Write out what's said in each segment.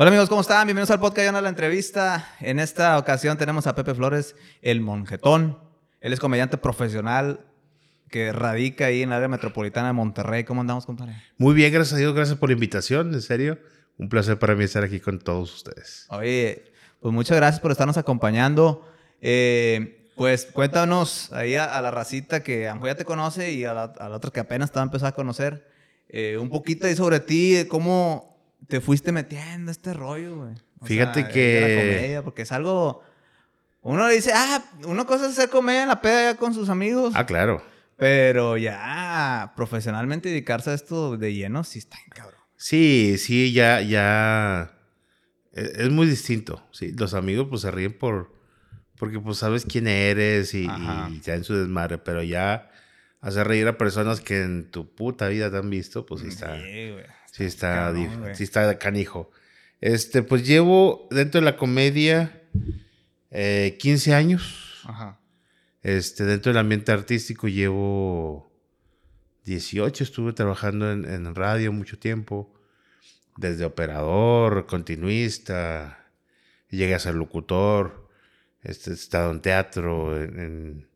Hola amigos, ¿cómo están? Bienvenidos al podcast a la entrevista. En esta ocasión tenemos a Pepe Flores, el monjetón. Él es comediante profesional que radica ahí en el área metropolitana de Monterrey. ¿Cómo andamos, compadre? Muy bien, gracias a Dios, gracias por la invitación, en serio. Un placer para mí estar aquí con todos ustedes. Oye, pues muchas gracias por estarnos acompañando. Eh, pues cuéntanos ahí a, la racita que a ya te conoce y a la, otra que apenas estaba empezando a conocer eh, un poquito ahí sobre ti, cómo te fuiste metiendo este rollo, güey? Fíjate que... La comedia, porque es algo... Uno dice, ah, una cosa es hacer comedia en la peda con sus amigos. Ah, claro. Pero ya profesionalmente dedicarse a esto de lleno, sí está en cabrón. Sí, sí, ya, ya... E, es muy distinto. Sí, los amigos pues se ríen por... Porque pues sabes quién eres y, ya en su desmadre, pero ya hacer reír a personas que en tu puta vida te han visto, pues sí está... Sí, güey. Sí está, sí está canijo. Este, pues llevo dentro de la comedia 15 eh, años. Ajá. Este, dentro del ambiente artístico llevo 18. Estuve trabajando en, radio mucho tiempo. Desde operador, continuista. Llegué a ser locutor. Este, he estado en teatro, en,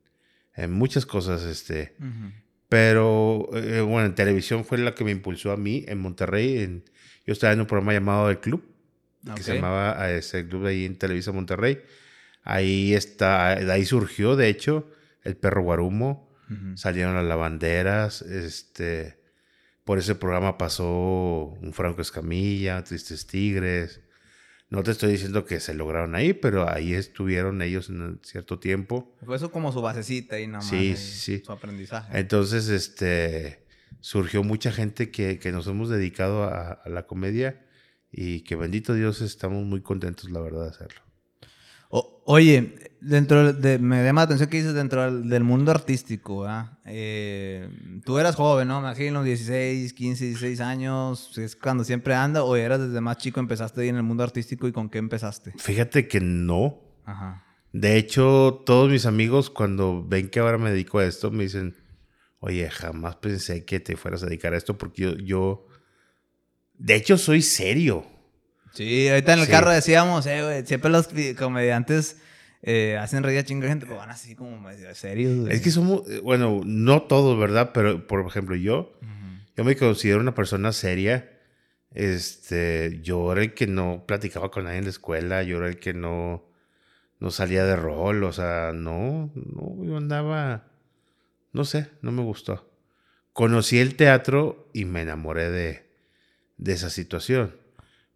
muchas cosas. Este. Pero eh, bueno, en televisión fue la que me impulsó a mí en Monterrey. yo estaba en un programa llamado El Club, que se llamaba ese club de ahí en Televisa Monterrey. Ahí está, de ahí surgió, de hecho, el perro Guarumo. Salieron las lavanderas. Este, por ese programa pasó un Franco Escamilla, Tristes Tigres. No te estoy diciendo que se lograron ahí, pero ahí estuvieron ellos en cierto tiempo. Fue eso como su basecita y nada más. Sí, sí. Su aprendizaje. Entonces, este, surgió mucha gente que, nos hemos dedicado a, la comedia y que bendito Dios estamos muy contentos, la verdad, de hacerlo oye, dentro de, me llama la atención que dices dentro del, mundo artístico, eh, tú eras joven, ¿no? Me imagino, 16, 15, 16 años, es cuando siempre anda, o eras desde más chico, empezaste ahí en el mundo artístico y con qué empezaste? Fíjate que no. Ajá. De hecho, todos mis amigos cuando ven que ahora me dedico a esto, me dicen, oye, jamás pensé que te fueras a dedicar a esto porque yo, yo de hecho, soy serio. Sí, ahorita en el carro decíamos, eh, güey, siempre los comediantes eh, hacen reír a chingo de gente, pero van así como medio serios. Es que somos, eh, bueno, no todos, ¿verdad? Pero, por ejemplo, yo, yo me considero una persona seria. Este, yo era el que no platicaba con nadie en la escuela, yo era el que no, no salía de rol, o sea, no, no, yo andaba, no sé, no me gustó. Conocí el teatro y me enamoré de, de esa situación.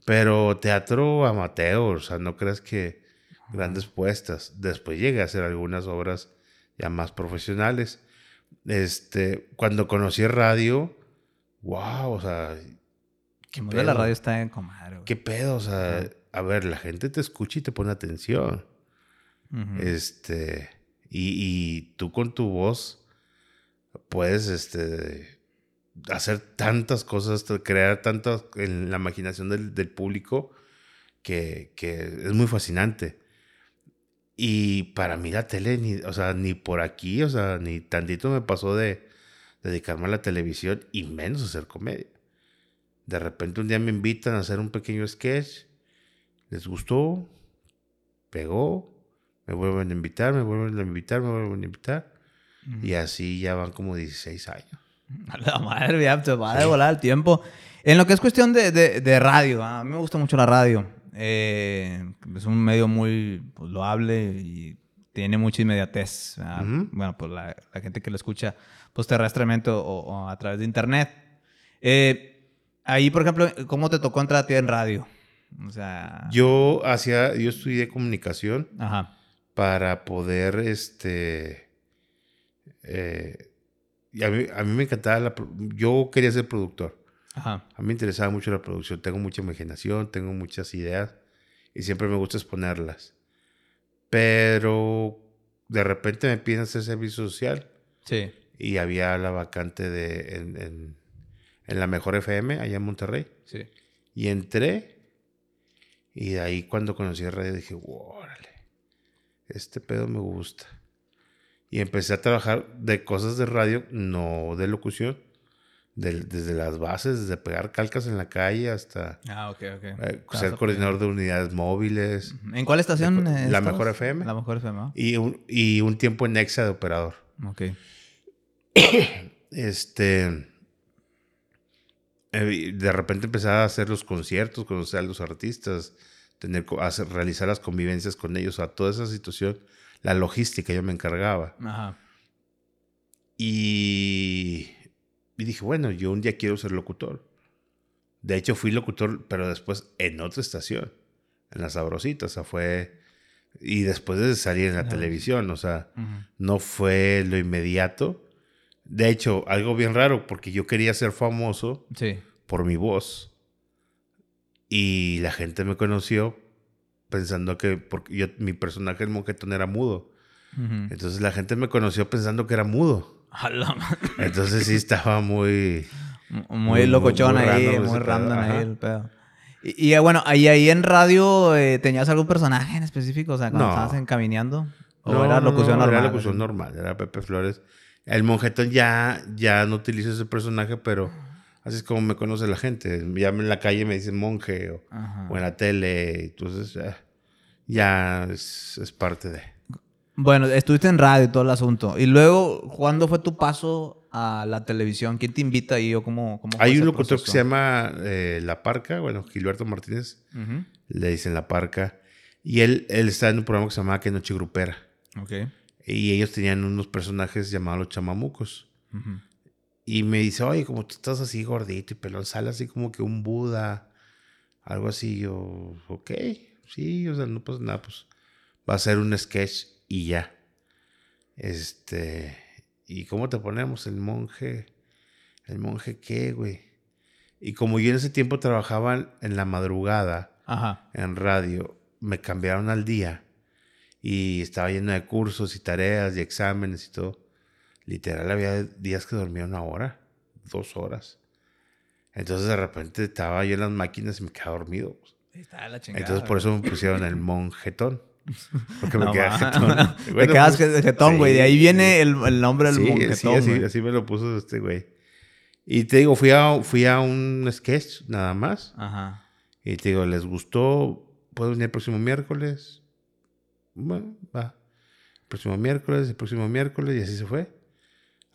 Pero teatro amateur, o sea, no creas que grandes puestas. Después llegué a hacer algunas obras ya más profesionales. Este, cuando conocí radio, wow, o sea, qué pedo. La radio está en comadre. Qué pedo, o sea, a ver, la gente te escucha y te pone atención. Este, y, y, tú con tu voz puedes, este, hacer tantas cosas, crear tantas en la imaginación del, público que, es muy fascinante. Y para mí la tele, ni, o sea, ni por aquí, o sea, ni tantito me pasó de dedicarme a la televisión y menos a hacer comedia. De repente un día me invitan a hacer un pequeño sketch, les gustó, pegó, me vuelven a invitar, me vuelven a invitar, me vuelven a invitar. Y así ya van como 16 años. A la madre, ya te va a volar el tiempo. En lo que es cuestión de, de, radio, a mí me gusta mucho la radio. Eh, es un medio muy pues, loable y tiene mucha inmediatez. Bueno, pues la, la, gente que lo escucha pues terrestremente o, a través de internet. Eh, ahí, por ejemplo, ¿cómo te tocó entrar a ti en radio? O sea... Yo hacía, yo estudié comunicación para poder, este... Eh, y a mí, me encantaba la... Yo quería ser productor. Ajá. A mí me interesaba mucho la producción. Tengo mucha imaginación, tengo muchas ideas y siempre me gusta exponerlas. Pero de repente me piden hacer servicio social. Sí. Y había la vacante de, en, la Mejor FM, allá en Monterrey. Sí. Y entré. Y de ahí cuando conocí a radio dije, órale, este pedo me gusta. Y empecé a trabajar de cosas de radio, no de locución. desde las bases, desde pegar calcas en la calle hasta ah, okay, okay. Eh, ser coordinador de unidades móviles. ¿En cuál estación? la Mejor FM. La Mejor FM. Y, un, y un tiempo en Nexa de operador. Ok. este. Eh, de repente empezaba a hacer los conciertos, conocer a los artistas, tener, hacer, realizar las convivencias con ellos, a toda esa situación, la logística yo me encargaba. Ajá. Y y dije, bueno, yo un día quiero ser locutor. De hecho, fui locutor, pero después en otra estación, en la Sabrosita. O sea, fue. Y después de salir en la televisión, o sea, no fue lo inmediato. De hecho, algo bien raro, porque yo quería ser famoso por mi voz. Y la gente me conoció pensando que porque yo, mi personaje, el monjetón, era mudo. Entonces la gente me conoció pensando que era mudo. Entonces sí estaba muy... Muy, locochón ahí, muy random ahí el pedo. Y, eh, bueno, ahí, ahí en radio eh, tenías algún personaje en específico, o sea, cuando estabas encaminando. ¿O no, era locución normal? Era locución normal, era Pepe Flores. El monjetón ya, ya no utiliza ese personaje, pero así es como me conoce la gente. Ya en la calle me dicen monje o, en la tele, entonces ya es, es parte de... Bueno, estuviste en radio y todo el asunto. Y luego, ¿cuándo fue tu paso a la televisión? ¿Quién te invita ahí o cómo, cómo Hay un locutor que se llama eh, La Parca, bueno, Gilberto Martínez, le dicen La Parca. Y él, él está en un programa que se llamaba Que Noche Grupera. Ok. Y ellos tenían unos personajes llamados los chamamucos. Y me dice, oye, como tú estás así gordito y pelón, sale así como que un Buda, algo así. Yo, ok, sí, o sea, no pasa nada, pues va a ser un sketch y ya. Este, ¿y cómo te ponemos el monje? ¿El monje qué, güey? Y como yo en ese tiempo trabajaba en la madrugada, en radio, me cambiaron al día y estaba lleno de cursos y tareas y exámenes y todo. Literal, había días que dormía una hora, dos horas. Entonces de repente estaba yo en las máquinas y me quedaba dormido. Entonces por eso me pusieron el monjetón. Porque me quedas jetón. me quedas pues, jetón, güey. de ahí viene el, el nombre del sí, sí, así, así, me lo puso este güey. Y te digo, fui a, fui a un sketch nada más. Ajá. Y te digo, ¿les gustó? ¿Puedo venir el próximo miércoles? Bueno, va. El próximo miércoles, el próximo miércoles, y así se fue.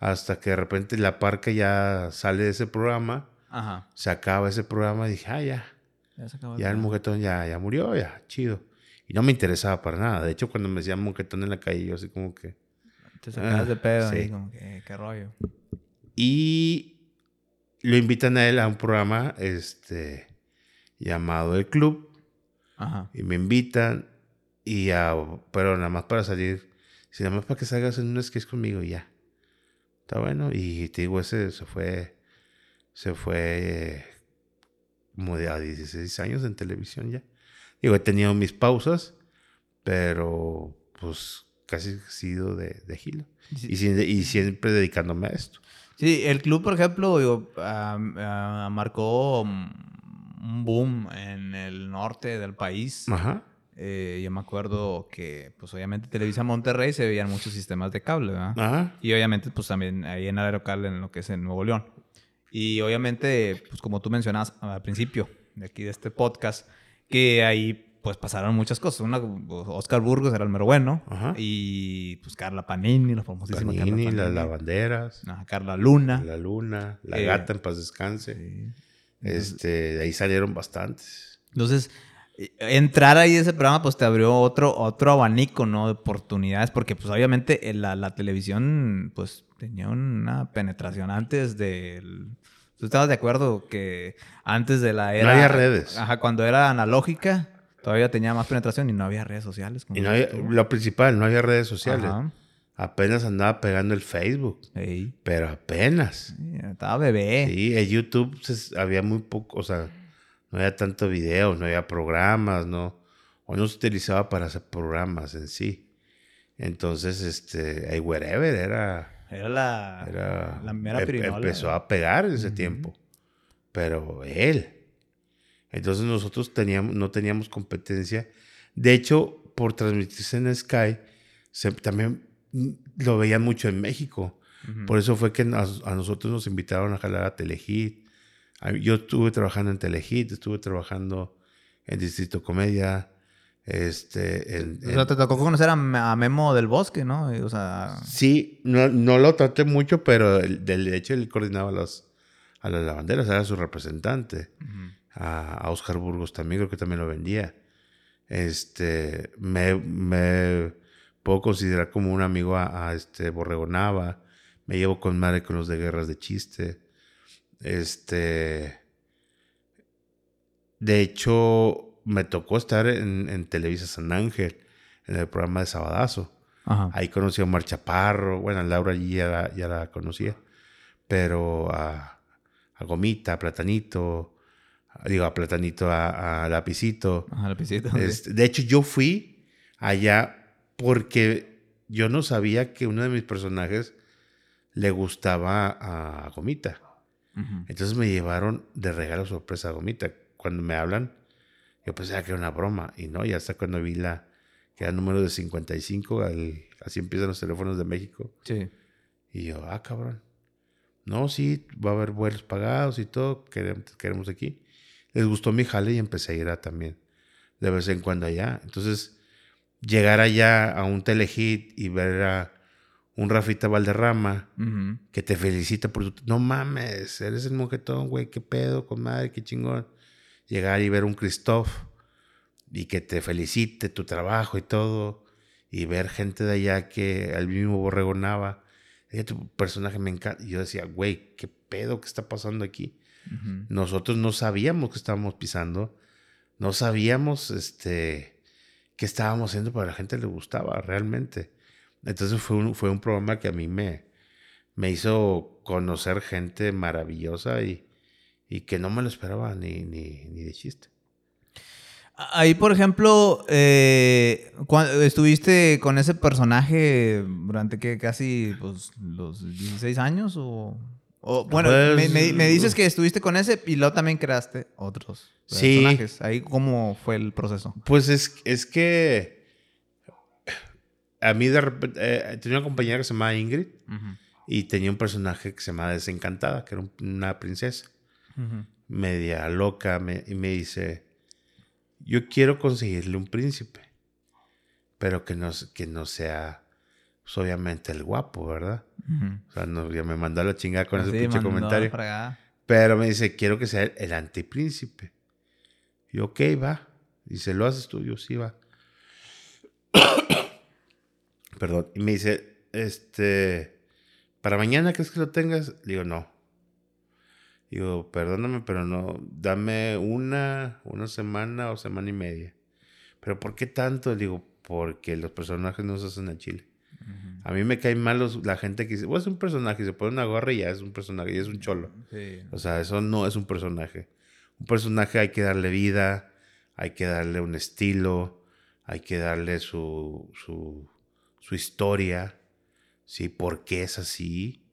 Hasta que de repente la parca ya sale de ese programa. Ajá. Se acaba ese programa y dije, ah, ya. Ya, se acabó ya el, el mujetón ya, ya murió, ya, chido. Y no me interesaba para nada. De hecho, cuando me decían monquetón en la calle, yo así como que... Te sacabas de pedo sí. como que, qué rollo. Y lo invitan a él a un programa este, llamado El Club. Ajá. Y me invitan, y a, pero nada más para salir, si nada más para que salgas en un sketch conmigo y ya. Está bueno. Y te digo, ese se fue, se fue como de a 16 años en televisión ya. Digo, he tenido mis pausas, pero pues casi he sido de, de gilo. Y, y, siempre dedicándome a esto. Sí, el club, por ejemplo, digo, marcó un boom en el norte del país. Ajá. Eh, yo me acuerdo que, pues obviamente Televisa Monterrey se veían muchos sistemas de cable, ¿verdad? Ajá. Y obviamente, pues también ahí en Aerocal, en lo que es en Nuevo León. Y obviamente, pues como tú mencionas al principio de aquí de este podcast, que ahí pues pasaron muchas cosas. Una, Oscar Burgos era el mero bueno. Y pues Carla Panini, la famosísima Panini, las lavanderas. Carla Luna. La Luna, la eh, gata en paz descanse. Este, de ahí salieron bastantes. Entonces, entrar ahí a ese programa pues te abrió otro, otro abanico, ¿no? De oportunidades. Porque pues obviamente eh, la, la televisión pues tenía una penetración antes del ¿Tú estabas de acuerdo que antes de la era... No había redes. Ajá, cuando era analógica, todavía tenía más penetración y no había redes sociales. y no había, lo principal, no había redes sociales. Apenas andaba pegando el Facebook. Pero apenas. estaba bebé. Sí, en YouTube había muy poco, o sea, no había tanto video, no había programas, no. O no se utilizaba para hacer programas en sí. Entonces, este, wherever era era la, la mera em, Empezó a pegar en ese tiempo. Pero él. Entonces nosotros teníamos, no teníamos competencia. De hecho, por transmitirse en Sky, se, también lo veían mucho en México. Por eso fue que a, nosotros nos invitaron a jalar a Telehit. Yo estuve trabajando en Telehit, estuve trabajando en Distrito Comedia. Este, en, o sea, te tocó conocer a, Memo del Bosque, ¿no? O sea... Sí, no, no lo traté mucho, pero de hecho él coordinaba las, a las lavanderas, era su representante. a, Oscar Burgos también, creo que también lo vendía. Este, me, me puedo considerar como un amigo a, este Borrego Nava. Me llevo con madre con los de guerras de chiste. Este. De hecho, me tocó estar en, Televisa San Ángel, en el programa de Sabadazo. Ahí conocí a Omar Chaparro. Bueno, Laura allí ya la, conocía. Pero a, Gomita, a Platanito, digo, a Platanito, a, Lapicito. A Lapicito. Este, de hecho, yo fui allá porque yo no sabía que uno de mis personajes le gustaba a Gomita. Entonces me llevaron de regalo sorpresa a Gomita. Cuando me hablan, yo pensaba que era una broma. Y no, y hasta cuando vi la que era el número de 55, así empiezan los teléfonos de México. Sí. Y yo, ah, cabrón. No, sí, va a haber vuelos pagados y todo, queremos, queremos aquí. Les gustó mi jale y empecé a ir a también de vez en cuando allá. Entonces, llegar allá a un telehit y ver a un Rafita Valderrama que te felicita por tu... No mames, eres el monjetón, güey, qué pedo, con madre, qué chingón. Llegar y ver un Christoph y que te felicite tu trabajo y todo. Y ver gente de allá que al mismo borregonaba. Tu personaje me encanta. Y yo decía, güey, qué pedo que está pasando aquí. Nosotros no sabíamos que estábamos pisando. No sabíamos, este qué estábamos haciendo para la gente le gustaba realmente. Entonces fue un, fue un programa que a mí me, me hizo conocer gente maravillosa y, y que no me lo esperaba ni, ni, ni de chiste. Ahí, por ejemplo, eh, estuviste con ese personaje durante que casi pues, los 16 años o bueno, me, me, dices que estuviste con ese y luego también creaste otros personajes. Ahí, ¿cómo fue el proceso? Pues es, es que a mí de repente, eh, tenía una compañera que se llamaba Ingrid y tenía un personaje que se llamaba Desencantada, que era una princesa media loca y me dice, yo quiero conseguirle un príncipe, pero que no, que no sea pues, obviamente el guapo, ¿verdad? O sea, no, ya me mandó a la chingada con ese pinche comentario. Pero me dice, quiero que sea el, antipríncipe. Y ok, va. Dice, ¿lo haces tú? Yo sí, va. Perdón. Y me dice, este, ¿para mañana crees que lo tengas? digo, no. Digo, perdóname, pero no, dame una, una semana o semana y media. ¿Pero por qué tanto? Digo, porque los personajes no se hacen en Chile. A mí me cae mal la gente que dice, bueno, es un personaje, se pone una gorra y ya es un personaje, y es un cholo. O sea, eso no es un personaje. Un personaje hay que darle vida, hay que darle un estilo, hay que darle su, su, su historia, ¿sí? ¿Por qué es así?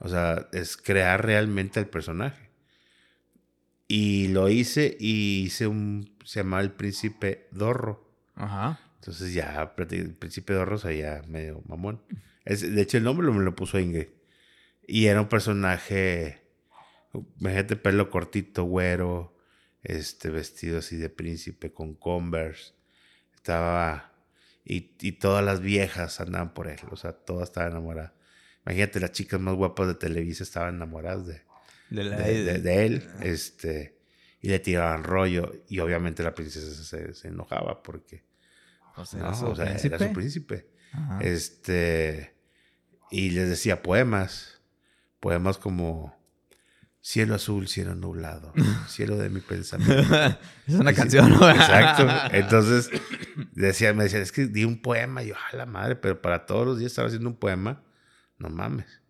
O sea, es crear realmente el personaje. Y lo hice y hice un, se llama El Príncipe Dorro. Ajá. Entonces ya, el príncipe de Rosa ya medio mamón. Es, de hecho, el nombre me lo puso Ingrid. Y era un personaje, imagínate, pelo cortito, güero, este, vestido así de príncipe con Converse. Estaba, y, y todas las viejas andaban por él, o sea, todas estaban enamoradas. Imagínate, las chicas más guapas de Televisa estaban enamoradas de, de, él, este, y le tiraban rollo, y obviamente la princesa se, se enojaba porque o sea, era, su, príncipe. Este. Y les decía poemas. Poemas como. Cielo azul, cielo nublado, cielo de mi pensamiento. es una canción, ¿no? Exacto. Entonces, decía, me decían, es que di un poema. Y yo, a la madre, pero para todos los días estaba haciendo un poema. No mames.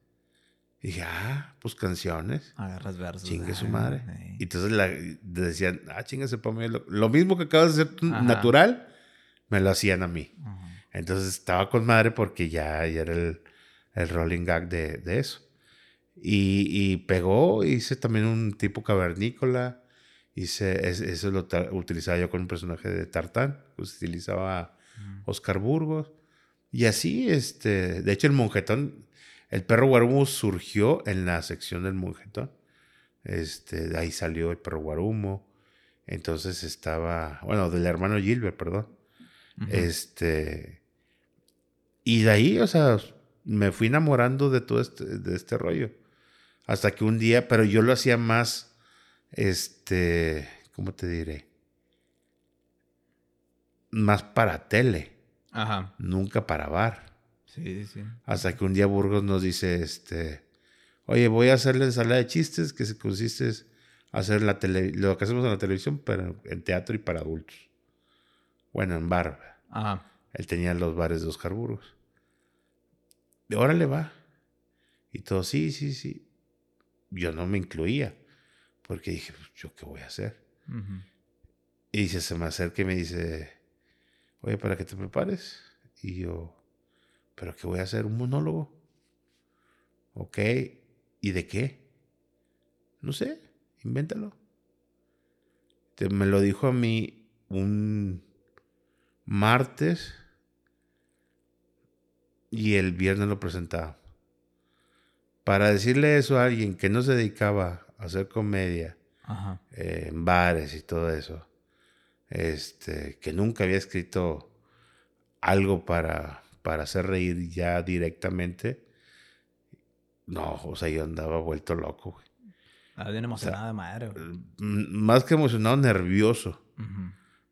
Y dije, ah, pues canciones. Agarras versos. Chingue su madre. Y entonces la, decían, ah, chingue ese poema. Lo, lo, mismo que acabas de hacer natural, me lo hacían a mí. Entonces estaba con madre porque ya, ya era el, el, rolling gag de, de eso. Y, y, pegó, hice también un tipo cavernícola. Hice, eso lo utilizaba yo con un personaje de Tartán, pues utilizaba Oscar Burgos. Y así, este, de hecho, el monjetón, El perro guarumo surgió en la sección del monjetón. Este, de ahí salió el perro guarumo. Entonces estaba, bueno, del hermano Gilbert, perdón. Este, y de ahí, o sea, me fui enamorando de todo este, de este rollo. Hasta que un día, pero yo lo hacía más, este, ¿cómo te diré? Más para tele. Ajá. Nunca para bar. Sí, sí. Hasta que un día Burgos nos dice, este, oye, voy a hacer la ensalada de chistes que se consiste en hacer la tele, lo que hacemos en la televisión, pero en teatro y para adultos. Bueno, en bar. Ajá. Él tenía los bares de Oscar Burgos. Y órale va. Y todo, sí, sí, sí. Yo no me incluía, porque dije, pues, ¿yo qué voy a hacer? Y dice, se me acerca y me dice, oye, ¿para que te prepares? Y yo, ¿pero qué voy a hacer? ¿Un monólogo? Ok, ¿y de qué? No sé, invéntalo. me lo dijo a mí un martes y el viernes lo presentaba. Para decirle eso a alguien que no se dedicaba hacer comedia eh, en bares y todo eso, este, que nunca había escrito algo para, para hacer reír ya directamente, no, o sea, yo andaba vuelto loco, güey. Ah, bien emocionado de madre, Más que emocionado, nervioso.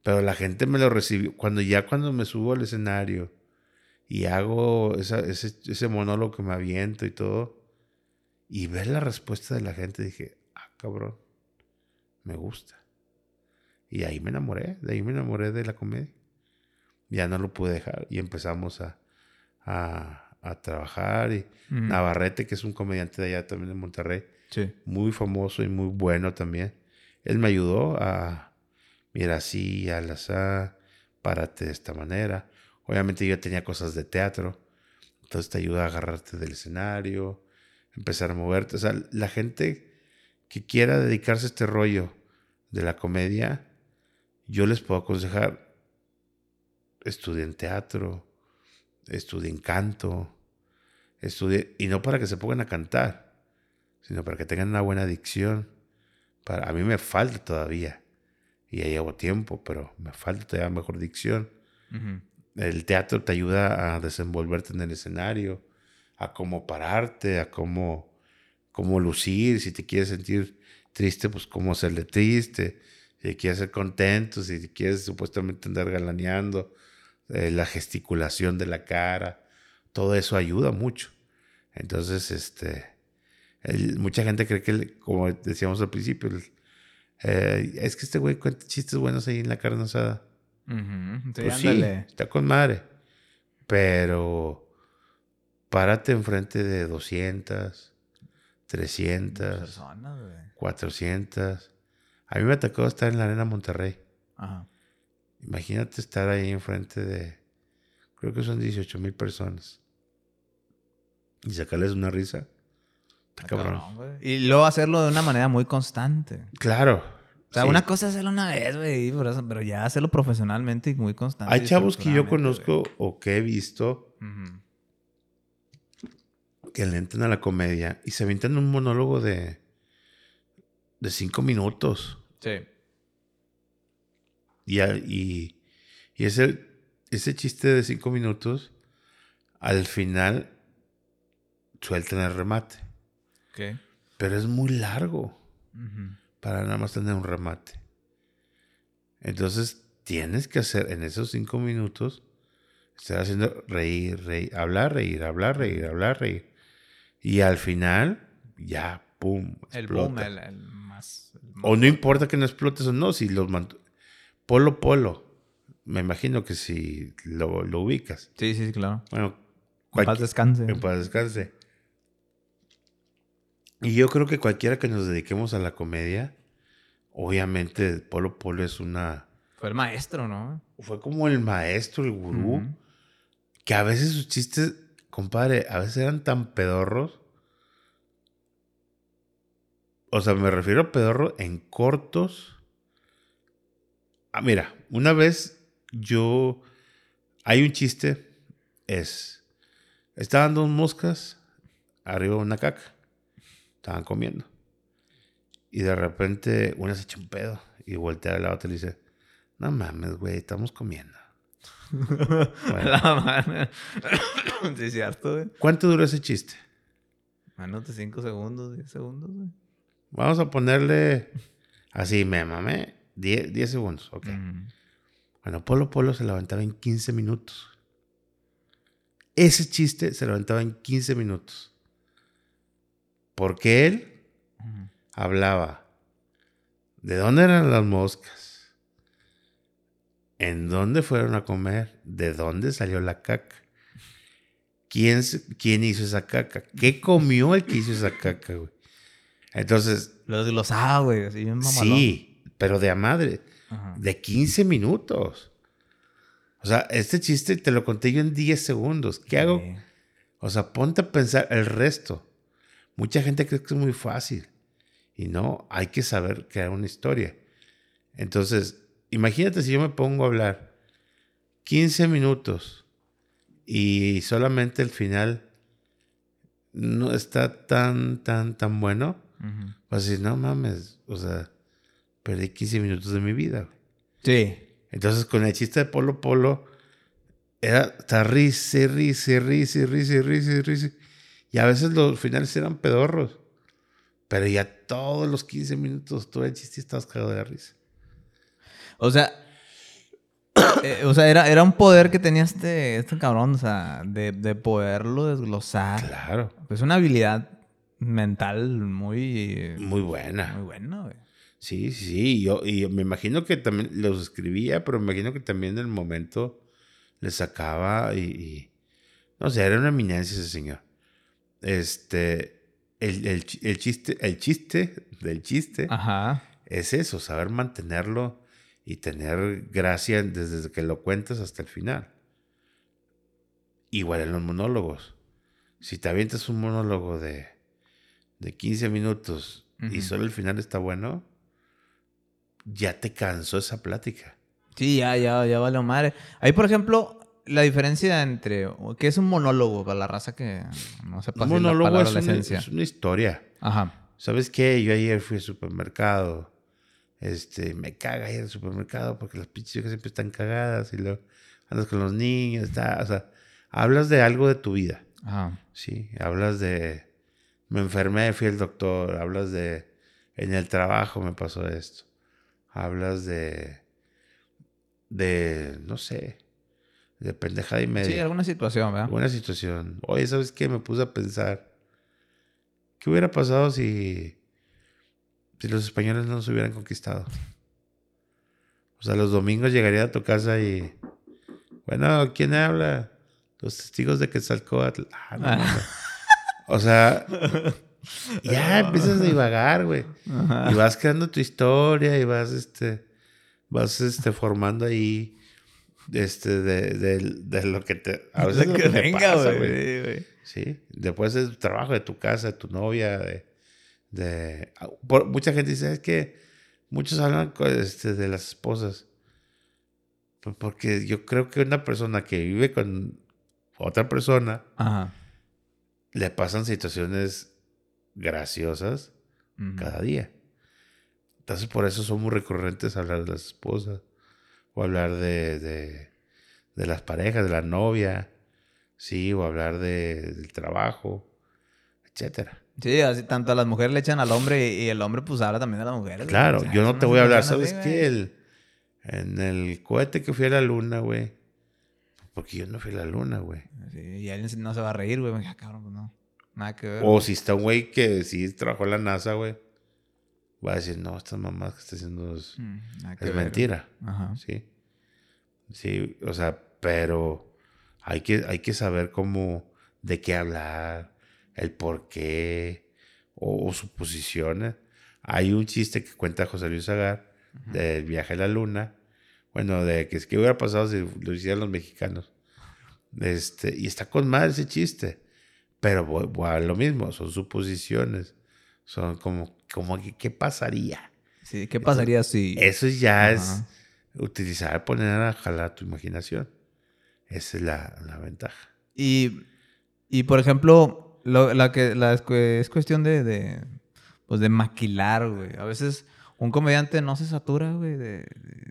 Pero la gente me lo recibió. Cuando ya cuando me subo al escenario y hago ese, ese, monólogo que me aviento y todo, y ver la respuesta de la gente, dije, ah, cabrón, me gusta. Y ahí me enamoré, de ahí me enamoré de la comedia. Ya no lo pude dejar y empezamos a, a, trabajar. Y Navarrete, que es un comediante de allá también de Monterrey, muy famoso y muy bueno también. Él me ayudó a, mira así, al azar, párate de esta manera. Obviamente yo tenía cosas de teatro, entonces te ayuda a agarrarte del escenario, empezar a moverte. O sea, la gente que quiera dedicarse a este rollo de la comedia, yo les puedo aconsejar, estudien teatro, estudien canto, estudien, y no para que se pongan a cantar, sino para que tengan una buena dicción. Para, a mí me falta todavía, y ya llevo tiempo, pero me falta todavía mejor dicción. El teatro te ayuda a desenvolverte en el escenario, a cómo pararte, a cómo, cómo lucir. Si te quieres sentir triste, pues cómo hacerle triste. Si quieres ser contento, si quieres supuestamente andar galaneando, eh, la gesticulación de la cara, todo eso ayuda mucho. Entonces, este, mucha gente cree que, como decíamos al principio, eh, es que este güey cuenta chistes buenos ahí en la carne asada. Pues sí, está con madre. Pero párate enfrente de 200, 300, 400. A mí me tocó estar en la Arena Monterrey. Imagínate estar ahí enfrente de, creo que son 18 mil personas. Y sacarles una risa. cabrón. y luego hacerlo de una manera muy constante. Claro. O sea, una cosa es hacerlo una vez, güey, pero ya hacerlo profesionalmente y muy constante. Hay chavos que yo conozco o que he visto que le entran a la comedia y se avientan un monólogo de, de cinco minutos. Sí. Y, y, y ese, ese chiste de cinco minutos, al final sueltan el remate. ¿Qué? Pero es muy largo para nada más tener un remate. Entonces tienes que hacer en esos cinco minutos, estar haciendo reír, reír, hablar, reír, hablar, reír, hablar, reír. Y al final, ya, pum. El boom, el, más, O no importa que no explotes o no, si los Polo Polo. Me imagino que si lo, lo ubicas. Sí, sí, claro. Bueno, en paz descanse. En paz descanse. Y yo creo que cualquiera que nos dediquemos a la comedia, obviamente Polo Polo es una... Fue el maestro, ¿no? Fue como el maestro, el gurú, que a veces sus chistes, compadre, a veces eran tan pedorros. O sea, me refiero a pedorro en cortos. Ah, mira, una vez yo... Hay un chiste, es... Estaban dos moscas arriba de una caca. Estaban comiendo. Y de repente una se echa un pedo y voltea al lado y le dice, no mames, güey, estamos comiendo. La mano. sí, es cierto, güey. ¿Cuánto duró ese chiste? Menos de 5 segundos, 10 segundos, güey. Vamos a ponerle así, me mamé, 10 segundos, ok. Bueno, Polo Polo se levantaba en 15 minutos. Ese chiste se levantaba en 15 minutos. Porque él hablaba de dónde eran las moscas, en dónde fueron a comer, de dónde salió la caca, quién, quién hizo esa caca, qué comió el que hizo esa caca, güey. Entonces. Lo desglosaba, güey, así Sí, pero de a madre. De 15 minutos. O sea, este chiste te lo conté yo en 10 segundos. ¿Qué hago? O sea, ponte a pensar el resto. Mucha gente cree que es muy fácil. Y no, hay que saber crear una historia. Entonces, imagínate si yo me pongo a hablar 15 minutos y solamente el final no está tan, tan, tan bueno. Pues decir, no mames, o sea, perdí 15 minutos de mi vida. Sí. Entonces, con el chiste de Polo Polo, era estar risa, risa, risa, risa, risa, risa. Y a veces los finales eran pedorros. Pero ya todos los 15 minutos, todo el chiste estabas cagado de risa. O sea, eh, o sea, era, era un poder que tenía este, este cabrón, o sea, de, de poderlo desglosar. Claro. Es una habilidad mental muy... Muy buena. Muy buena, güey. Sí, sí, yo, y me imagino que también los escribía, pero me imagino que también en el momento les sacaba y, no sé, era una eminencia ese señor. Este, el, el, el, chiste, el chiste del chiste Ajá. es eso, saber mantenerlo y tener gracia desde que lo cuentas hasta el final. Igual en los monólogos. Si te avientas un monólogo de de 15 minutos y solo el final está bueno, ya te cansó esa plática. Sí, ya, ya, ya vale madre. Ahí, por ejemplo, la diferencia entre. ¿Qué es un monólogo para la raza que no sepa Un monólogo es, una, es una historia. Ajá. ¿Sabes qué? Yo ayer fui al supermercado. Este, me caga ir al supermercado porque las pinches siempre están cagadas y luego andas con los niños, está, o sea, hablas de algo de tu vida. Ajá. Sí, hablas de me enfermé, fui al doctor, hablas de, en el trabajo me pasó esto, hablas de, de, no sé, de pendejada y media. Sí, alguna situación, ¿verdad? Alguna situación. Oye, ¿sabes qué? Me puse a pensar, ¿qué hubiera pasado si, si los españoles no nos hubieran conquistado? O sea, los domingos llegaría a tu casa y, bueno, ¿quién habla? Los testigos de Quetzalcóatl. Ah, no. O sea, ya empiezas a divagar, güey. Y vas creando tu historia y vas, este, vas, este, formando ahí, este, de, de, lo que te, a veces lo que venga, güey. Sí, después del trabajo de tu casa, de tu novia, de, de mucha gente dice, es que muchos hablan este, de las esposas. Porque yo creo que una persona que vive con otra persona, Ajá le pasan situaciones graciosas cada día. Entonces por eso son muy recurrentes hablar de las esposas o hablar de, de, de las parejas, de la novia, sí, o hablar de, del trabajo, etcétera. Sí, así tanto a las mujeres le echan al hombre y el hombre pues habla también de las mujeres. Claro, yo no te voy a hablar, ¿sabes qué? El, en el cohete que fui a la luna, güey, porque yo no fui a la luna, güey. y alguien no se va a reír, güey. Ya, cabrón, pues no. Nada que ver. O si está un güey que sí trabajó en la NASA, güey. Va a decir, no, estas mamás que está haciendo es, mm, es mentira. Ajá. Sí. Sí, o sea, pero hay que, hay que saber cómo, de qué hablar, el por qué, o, suposiciones. Hay un chiste que cuenta José Luis Agar del viaje a la luna bueno, de que es que hubiera pasado si lo hicieran los mexicanos. Este, y está con mal ese chiste. Pero bueno, lo mismo, son suposiciones. Son como, como que, ¿qué pasaría? Sí, ¿qué pasaría si...? Eso ya es utilizar, poner a jalar tu imaginación. Esa es la, la ventaja. Y, y, por ejemplo, la que la, es cuestión de, de, pues de maquilar, güey. A veces un comediante no se satura, güey, de,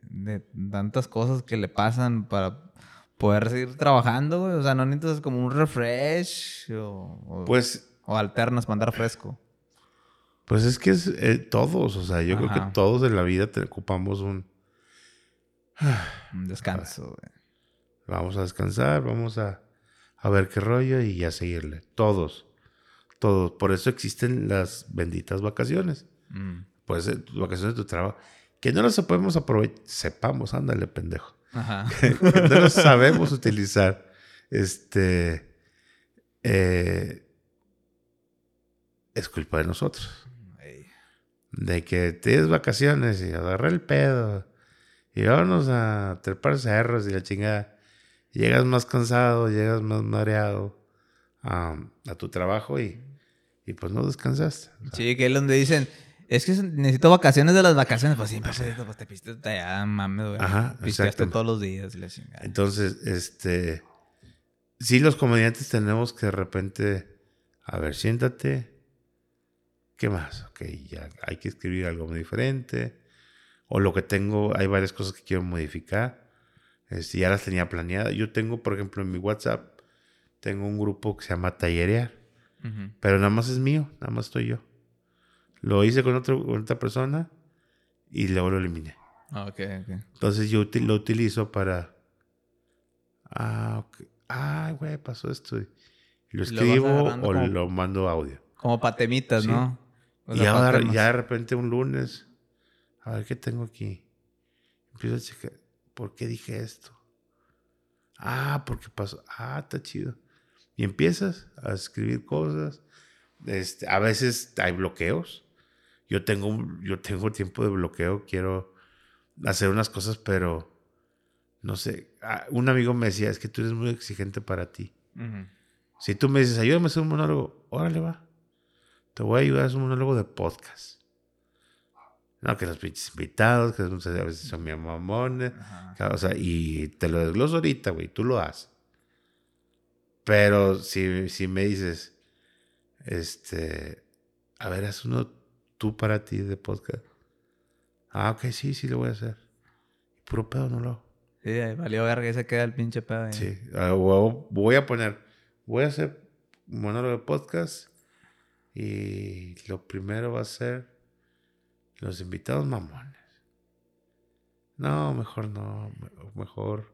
de, tantas cosas que le pasan para poder seguir trabajando, güey. O sea, no necesitas como un refresh o, pues, o alternas para andar fresco. Pues es que es eh, todos, o sea, yo creo que todos en la vida te ocupamos un... un descanso, güey. Vamos a descansar, vamos a, a ver qué rollo y a seguirle. Todos, todos. Por eso existen las benditas vacaciones. Mm. Pues vacaciones de tu trabajo. Que no las podemos aprovechar. Sepamos, ándale, pendejo. Ajá. que no las sabemos utilizar. Este. Eh, es culpa de nosotros. De que tienes vacaciones y agarra el pedo. Y vámonos a trepar cerros y la chingada. Llegas más cansado, llegas más mareado a, tu trabajo y, y, pues no descansaste. sí, que es donde dicen, es que necesito vacaciones de las vacaciones. Pues siempre pues, te piste allá, mames, güey. Ajá, Pisteaste todos los días. La. Entonces, este... Sí, los comediantes tenemos que de repente... A ver, siéntate. ¿Qué más? Ok, ya hay que escribir algo muy diferente o lo que tengo, hay varias cosas que quiero modificar. Este, ya las tenía planeadas. Yo tengo, por ejemplo, en mi WhatsApp, tengo un grupo que se llama Tallerear, pero nada más es mío, nada más estoy yo. Lo hice con, otro, otra persona y luego lo eliminé. Ah, okay, okay. Entonces yo lo utilizo para... Ah, ah, güey, pasó esto. Lo escribo o lo mando audio. Como patemitas, ¿no? y ahora, ya de repente un lunes a ver qué tengo aquí. Empiezo a checar. ¿Por qué dije esto? Ah, porque pasó. Ah, está chido. Y empiezas a escribir cosas. Este, a veces hay bloqueos. Yo tengo, yo tengo tiempo de bloqueo. Quiero hacer unas cosas, pero no sé. Ah, un amigo me decía, es que tú eres muy exigente para ti. Si tú me dices, ayúdame a hacer un monólogo, órale va. Te voy a ayudar a hacer un monólogo de podcast. No, que los pinches invitados, que a veces son mi mamones. O sea, y te lo desgloso ahorita, güey, tú lo haces. Pero si, si me dices, este, a ver, haz uno tú para ti de podcast. Ah, ok, sí, sí lo voy a hacer. Puro pedo no lo hago. Sí, valió verga que se queda el pinche pedo. Sí, ah, voy a poner, voy a hacer monólogo de podcast y lo primero va a ser los invitados mamones. No, mejor no, mejor.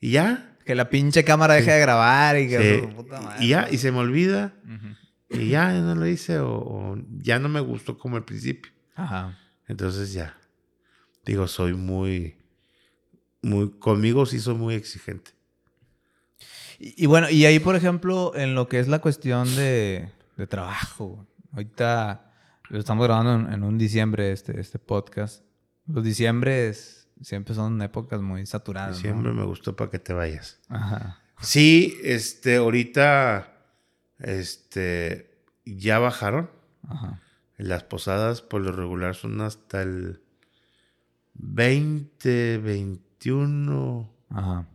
¿Y ya? Que la pinche cámara deje de grabar y que... Y ya, y se me olvida. Y ya, no lo hice o, ya no me gustó como al principio. Ajá. Entonces ya. Digo, soy muy... muy conmigo sí soy muy exigente. Y, bueno, y ahí, por ejemplo, en lo que es la cuestión de, de trabajo. Ahorita estamos grabando en, un diciembre este, este podcast. Los diciembres siempre son épocas muy saturadas. Diciembre me gustó para que te vayas. Ajá. Sí, este, ahorita, este, ya bajaron. Ajá. Las posadas por lo regular son hasta el 20, 21, Ajá.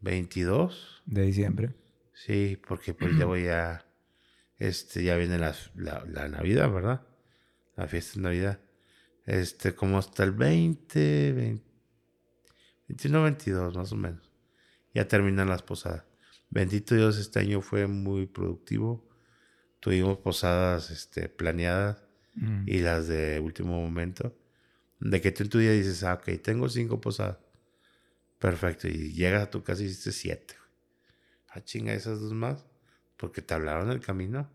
22. De diciembre. Sí, porque pues ya voy a, este, ya viene la, la Navidad, ¿verdad? La fiesta de Navidad. Este, como hasta el 20, 21, 22 más o menos. Ya terminan las posadas. Bendito Dios, este año fue muy productivo. Tuvimos posadas este, planeadas mm. y las de último momento. De que tú en tu día dices, ah, ok, tengo cinco posadas. Perfecto. Y llegas a tu casa y hiciste siete. Ah, chinga, esas dos más. Porque te hablaron el camino.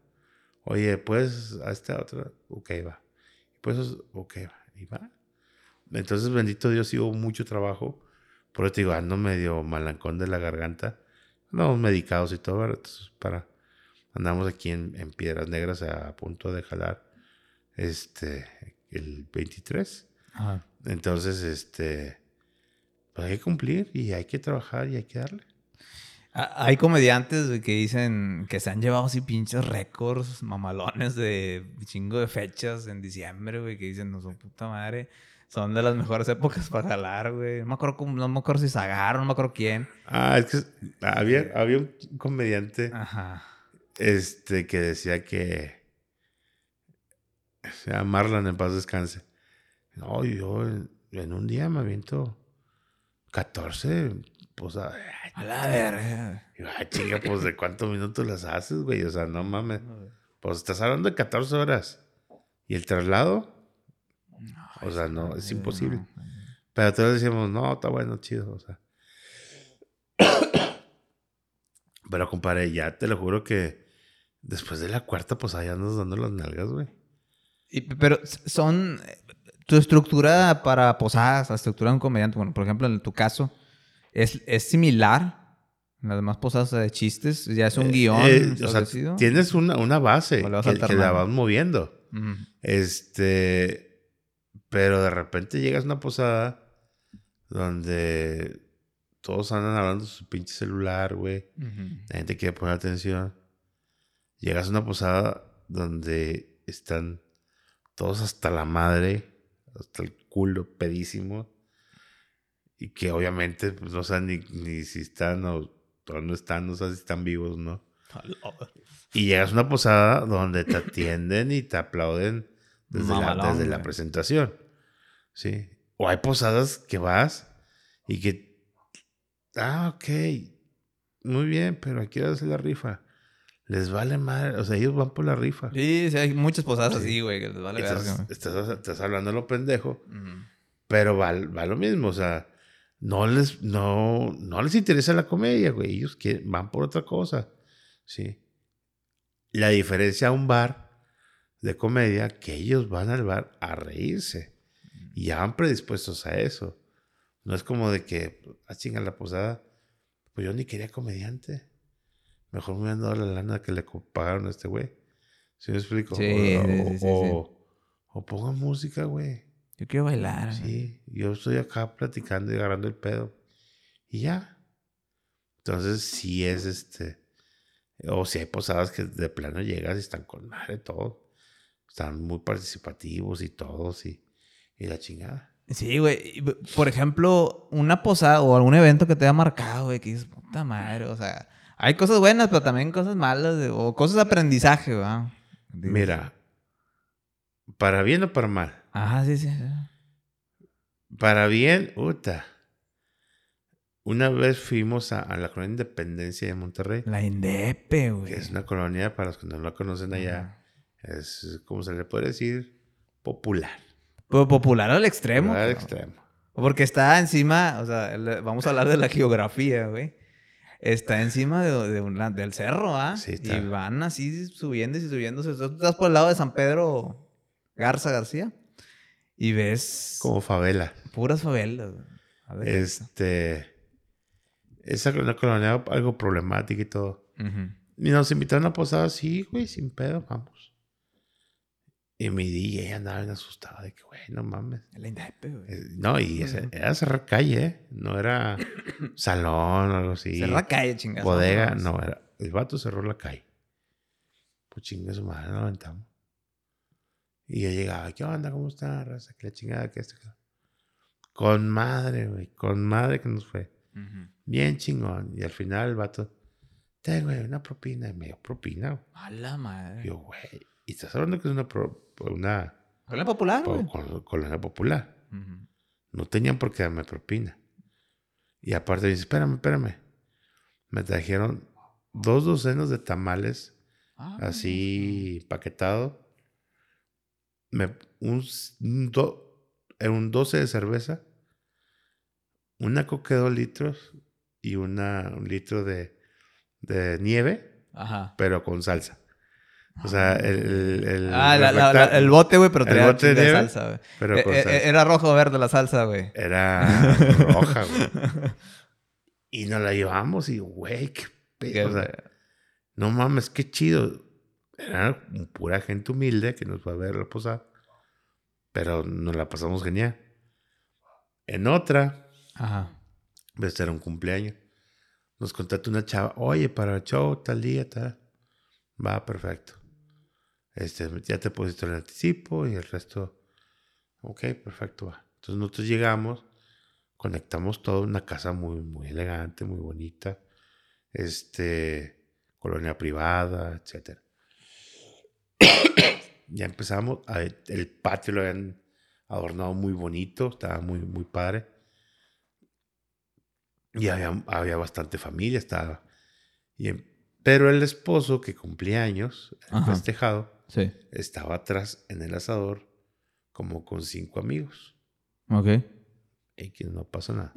Oye, pues, a esta otra. Ok, va. Pues, ok, y va. Entonces, bendito Dios, hubo mucho trabajo. Por eso te digo, ando medio malancón de la garganta. Andamos medicados y todo, Entonces, para... Andamos aquí en, Piedras Negras a, punto de jalar este, el 23. Entonces, este, pues hay que cumplir y hay que trabajar y hay que darle. Hay comediantes que dicen que se han llevado así pinches récords mamalones de chingo de fechas en diciembre, güey, que dicen, no son puta madre. Son de las mejores épocas para jalar, güey. No me acuerdo, no me acuerdo si Zagaro, no me acuerdo quién. Ah, es que había, había un comediante. Ajá. este, que decía que. sea, Marlon en paz descanse. No, yo en, un día me aviento 14, pues a, a la verga. Ay, chinga, pues de cuántos minutos las haces, güey. O sea, no mames. Pues estás hablando de 14 horas. ¿Y el traslado? o sea, no, es imposible. Pero todos decíamos, no, está bueno, chido, o sea. Pero, compadre, ya te lo juro que después de la cuarta, pues allá andas dando las nalgas, güey. pero son. Tu estructura para posadas, la estructura de un comediante, bueno, por ejemplo, en tu caso, ¿es, es similar? En las demás posadas de chistes, ya es un eh, guion. Eh, o sea, tienes una, una base que, la vas moviendo. Este. Pero de repente llegas a una posada donde todos andan hablando de su pinche celular, güey. La gente quiere poner atención. Llegas a una posada donde están todos hasta la madre, hasta el culo, pedísimo. Y que obviamente pues, no saben ni, si están o, no están, no saben si están vivos, ¿no? Y llegas a una posada donde te atienden y te aplauden desde, la, desde la presentación. Sí. O hay posadas que vas y que. Ah, ok. Muy bien, pero aquí vas a hacer la rifa. Les vale madre. O sea, ellos van por la rifa. Sí, sí hay muchas posadas así, güey, que les vale estás, estás, hablando a lo pendejo. Pero va, va, lo mismo. O sea, no les, no, no les interesa la comedia, güey. Ellos quieren, van por otra cosa. Sí. La diferencia a un bar de comedia, que ellos van al bar a reírse. Y ya van predispuestos a eso. No es como de que, a ah, chingar la posada, pues yo ni quería comediante. Mejor me hubieran dado la lana que le pagaron a este güey. ¿Sí me explico? Sí, o, o, ponga música, güey. Yo quiero bailar. Sí, yo estoy acá platicando y agarrando el pedo. Y ya. Entonces, sí es este. O si hay posadas que de plano llegas y están con madre todo. Están muy participativos y todos. Y y la chingada. Sí, güey. Por ejemplo, una posada o algún evento que te haya marcado, güey, que dices, puta madre, o sea, hay cosas buenas, pero también cosas malas, o cosas de aprendizaje, güey. Mira, para bien o para mal. Ajá, sí, sí. Para bien, puta. Una vez fuimos a, la colonia Independencia de Monterrey. La Indepe, güey. Que es una colonia, para los que no la conocen allá, es, como se le puede decir, popular popular al extremo. Popular al extremo. Porque está encima, o sea, vamos a hablar de la geografía, güey. Está encima de, un, del cerro, ¿ah? Sí, está. Y van así subiendo y subiendo. Estás por el lado de San Pedro Garza García y ves. Como favela. Puras favelas. Este. Esa una colonia algo problemática y todo. Y nos invitaron a posada, sí, güey, sin pedo, vamos. Y mi DJ andaba bien asustada de que, güey, no mames. La Indepe, güey. No, y era cerrar calle, ¿eh? No era salón o algo así. Cerrar calle, chingada. Bodega, no, era. El vato cerró la calle. Pues chinga su madre, nos aventamos. Y yo llegaba, ¿qué onda? ¿Cómo está, raza? Que la chingada, que esto, Con madre, güey. Con madre que nos fue. Bien chingón. Y al final el vato, tengo, güey, una propina. Y me dio propina. A la madre. Y yo, güey. Y estás hablando que es una una colonia popular, colonia popular. No tenían por qué darme propina. Y aparte dice, espérame, espérame. Me trajeron dos docenas de tamales ah, así paquetado. Me, un, un 12 de cerveza, una coca de dos litros y una, un litro de, de nieve, pero con salsa. O sea, el. el ah, el bote, güey, pero tenía bote de salsa, güey. Pero e, e, Era rojo o verde la salsa, güey. Era roja, güey. y nos la llevamos y, güey, qué pedo. O sea, no mames, qué chido. Era pura gente humilde que nos fue a ver la posada. Pero nos la pasamos genial. En otra, Ajá. Pues era un cumpleaños. Nos contactó una chava, oye, para el show, tal día, tal. Va, perfecto. Este, ya te pusiste el anticipo y el resto, ok, perfecto, va. Entonces nosotros llegamos, conectamos todo, una casa muy, muy elegante, muy bonita, este, colonia privada, etc. ya empezamos, a, el patio lo habían adornado muy bonito, estaba muy, muy padre. Y había, había bastante familia, estaba... Y, pero el esposo que cumplía años, el festejado, estaba atrás en el asador como con cinco amigos. Ok. Y que no pasa nada.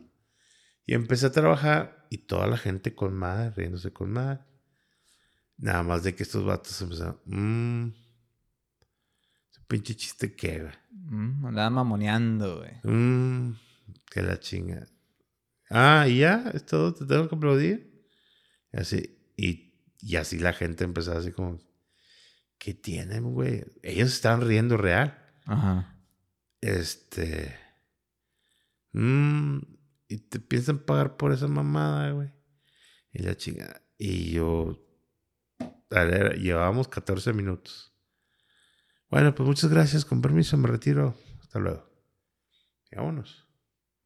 Y empecé a trabajar y toda la gente con madre, riéndose con madre. Nada más de que estos vatos empezaron, mmm, ese pinche chiste que, güey. Mm, andaba mamoneando, güey. Mmm, que la chinga. Ah, y ya, es todo, te tengo que aplaudir. Y así, y, y así la gente empezó así como, ¿qué tienen, güey? Ellos estaban riendo real. Ajá. Este. Mmm, y te piensan pagar por esa mamada, güey. Y la chingada. Y yo. Llevábamos 14 minutos. Bueno, pues muchas gracias. Con permiso, me retiro. Hasta luego. Y vámonos.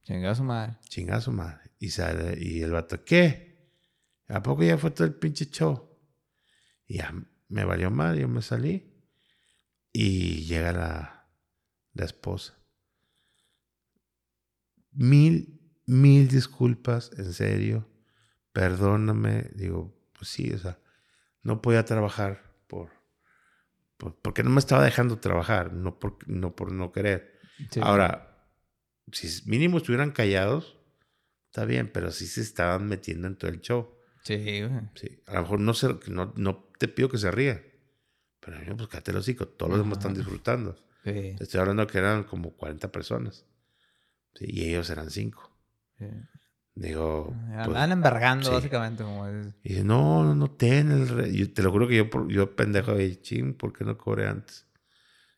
Chingazo madre. Chingazo madre. Y sale. Y el vato, ¿qué? ¿A poco ya fue todo el pinche show? Y ya me valió mal, yo me salí. Y llega la, la esposa. Mil, mil disculpas, en serio. Perdóname. Digo, pues sí, o sea, no podía trabajar por, porque no me estaba dejando trabajar, no por no, por no querer. Ahora, si mínimo estuvieran callados, está bien, pero sí se estaban metiendo en todo el show. Sí, güey. Sí. A lo mejor no, se, no, no te pido que se ríe. Pero yo, pues cállate el hocico. Todos los demás están disfrutando. Sí. estoy hablando que eran como 40 personas. Sí, y ellos eran 5. Sí. Digo. Pues, andan envergando, básicamente. Como Y dice, no, no, no, ten el. te lo juro que yo, yo pendejo de ching, ¿por qué no cobré antes?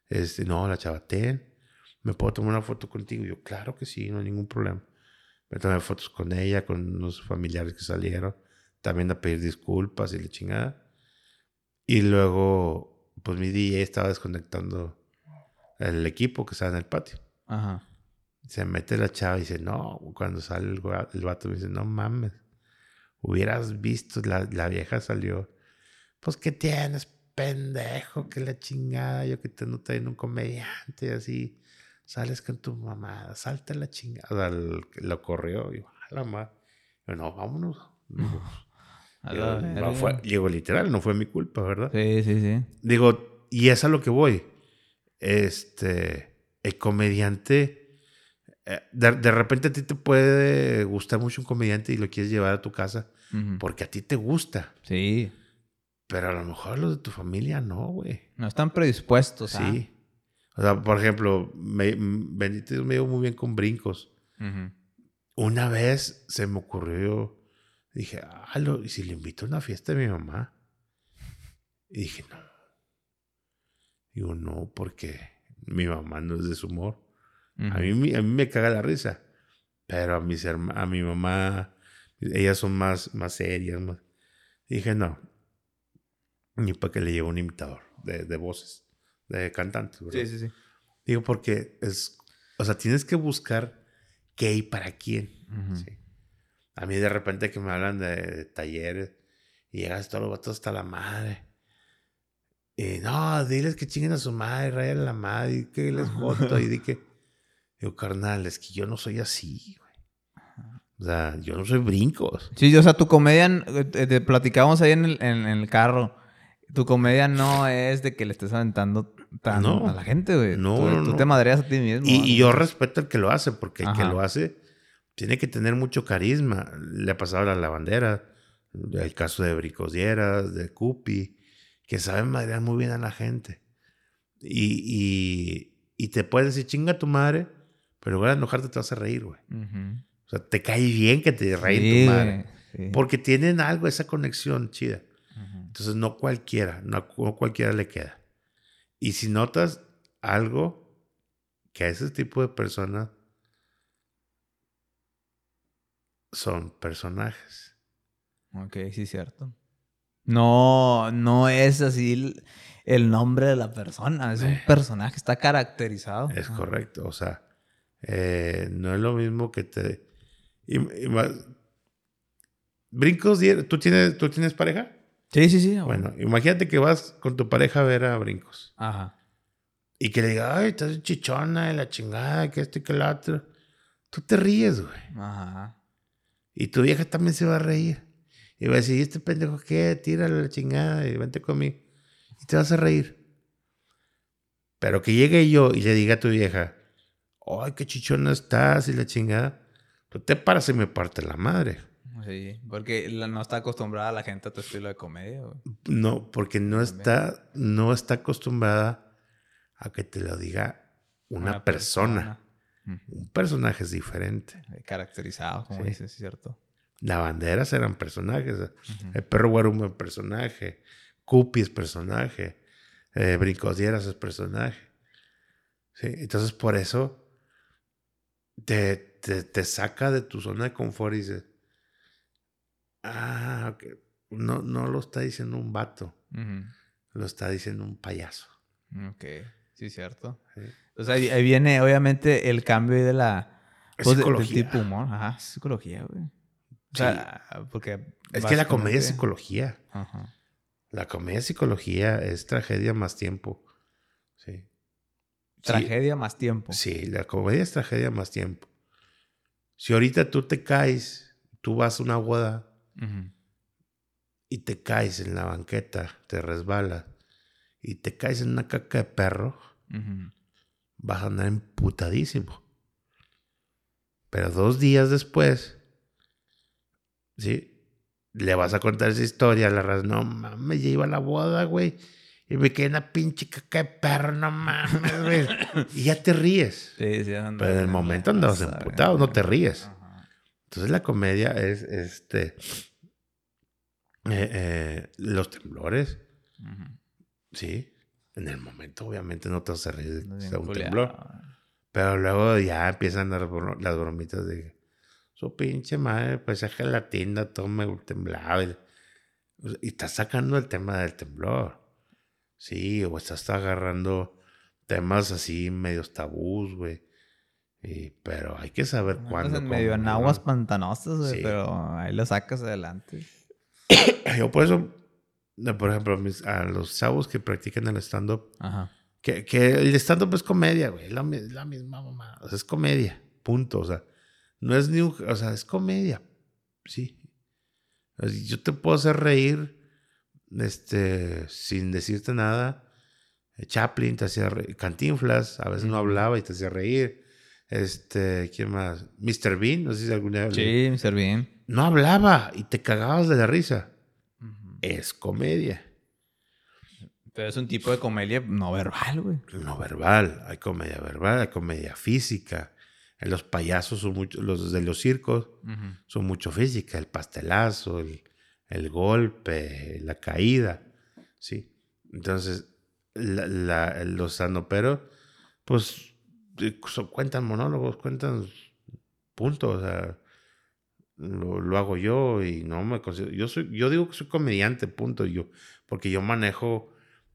Este, no, la chava, ten. ¿Me puedo tomar una foto contigo? yo, claro que sí, no hay ningún problema. Me tomé fotos con ella, con unos familiares que salieron también a pedir disculpas y la chingada. Y luego, pues mi DJ estaba desconectando el equipo que estaba en el patio. Ajá. Se mete la chava y dice, no, cuando sale el, el vato me dice, no mames, hubieras visto, la, la vieja salió, pues ¿qué tienes, pendejo? Que la chingada, yo que te no en un comediante así, sales con tu mamá, salta la chingada. O sea, lo corrió y a la madre. no, vámonos. No fue, digo, literal, no fue mi culpa, ¿verdad? Sí, sí, sí. Digo, y es a lo que voy. Este, el comediante, eh, de, repente a ti te puede gustar mucho un comediante y lo quieres llevar a tu casa porque a ti te gusta. Sí. Pero a lo mejor los de tu familia no, güey. No están predispuestos. Sí. O sea, por ejemplo, me, Bendito me dio muy bien con brincos. Una vez se me ocurrió Dije, ah, ¿y si le invito a una fiesta de mi mamá? Y dije, no. Digo, no, porque mi mamá no es de su humor. A, mí, a mí me caga la risa. Pero a, mis a mi mamá, ellas son más, más serias. Más... dije, no. Ni para que le lleve un imitador de, de voces, de cantantes. Sí, sí, sí. Digo, porque es. O sea, tienes que buscar qué y para quién. ¿sí? A mí de repente que me hablan de, talleres y llegas todos los vatos hasta la madre. Y no, diles que chinguen a su madre, rayan a la madre, y que les joto y di que. Digo, carnal, es que yo no soy así, güey. O sea, yo no soy brincos. Sí, o sea, tu comedia, eh, te platicábamos ahí en el, en, el carro. Tu comedia no es de que le estés aventando tan a la gente, güey. No, tú, no, tú te madreas a ti mismo. Y, yo respeto al que lo hace, porque el que lo hace tiene que tener mucho carisma. Le ha pasado a la lavandera, el caso de Bricosieras, de Cupi, que saben madrear muy bien a la gente. Y, y, te puedes decir, chinga tu madre, pero en lugar de enojarte te vas a reír, güey. O sea, te cae bien que te reír tu madre. Porque tienen algo, esa conexión chida. Entonces, no cualquiera, no, no cualquiera le queda. Y si notas algo que a ese tipo de personas son personajes. Ok, sí, cierto. No, no es así el, nombre de la persona, es un personaje, está caracterizado. Es correcto, o sea, eh, no es lo mismo que te... Brincos, ¿tú tienes, ¿tú tienes pareja? Sí, sí, sí. Bueno, imagínate que vas con tu pareja a ver a brincos. Ajá. Y que le diga, ay, estás chichona de la chingada, que esto y que lo otro. Tú te ríes, güey. Ajá. Y tu vieja también se va a reír. Y va a decir, ¿y este pendejo qué? Tírale la chingada y vente conmigo. Y te vas a reír. Pero que llegue yo y le diga a tu vieja, ay, qué chichona estás y la chingada. Tú te paras y me parte la madre. Sí, porque no está acostumbrada la gente a tu estilo de comedia. No, porque no está, no está acostumbrada a que te lo diga una, persona. Un personaje es diferente. Caracterizado, como dices, es cierto. Las banderas eran personajes. El perro guarumo es personaje. Cupi es personaje. Eh, Brincosieras es personaje. ¿Sí? Entonces, por eso te, te, saca de tu zona de confort y dices, ah, ok. No, no lo está diciendo un vato. Lo está diciendo un payaso. Ok, sí, cierto. O sea, ahí viene obviamente el cambio de la... Pues, psicología. tipo humor. Ajá, psicología, güey. O sea, porque... Es que la comedia es psicología. Ajá. La comedia es psicología, es tragedia más tiempo. Sí. Tragedia más tiempo. Sí, la comedia es tragedia más tiempo. Si ahorita tú te caes, tú vas a una boda y te caes en la banqueta, te resbalas y te caes en una caca de perro, vas a andar emputadísimo. Pero dos días después, ¿sí? Le vas a contar esa historia a la raza. No mames, ya iba a la boda, güey. Y me quedé una pinche caca de perro, no mames, güey. y ya te ríes. Sí, sí, Pero en el momento andabas emputado, no te ríes. Entonces la comedia es este. Eh, eh, los temblores. Sí. En el momento, obviamente, no te vas a reír de un temblor. Pero luego ya empiezan las, las bromitas de su pinche madre, pues es gelatina, todo me temblaba. Y, y estás sacando el tema del temblor. Sí, o estás agarrando temas así medios tabús, güey. pero hay que saber cuándo. En medio en aguas pantanosas, güey, pero ahí lo sacas adelante. Yo por eso por ejemplo, a los chavos que practican el stand-up, que, que, el stand-up es comedia, güey, la, la misma mamá, o sea, es comedia, punto, o sea, no es ni o sea, es comedia, sí. Yo te puedo hacer reír, este, sin decirte nada. Chaplin te hacía reír, Cantinflas, a veces no hablaba y te hacía reír. Este, ¿quién más? Mr. Bean, no sé si alguna vez. Sí, Mr. Bean. No hablaba y te cagabas de la risa es comedia. Pero es un tipo de comedia no verbal, güey. No verbal. Hay comedia verbal, hay comedia física. Los payasos son mucho, los de los circos son mucho física. El pastelazo, el, golpe, la caída. Sí. Entonces, la, los sanoperos, pues, eh, cuentan monólogos, cuentan puntos. O sea, lo, hago yo y no me considero. Yo, soy, yo digo que soy comediante, punto. Yo, porque yo manejo,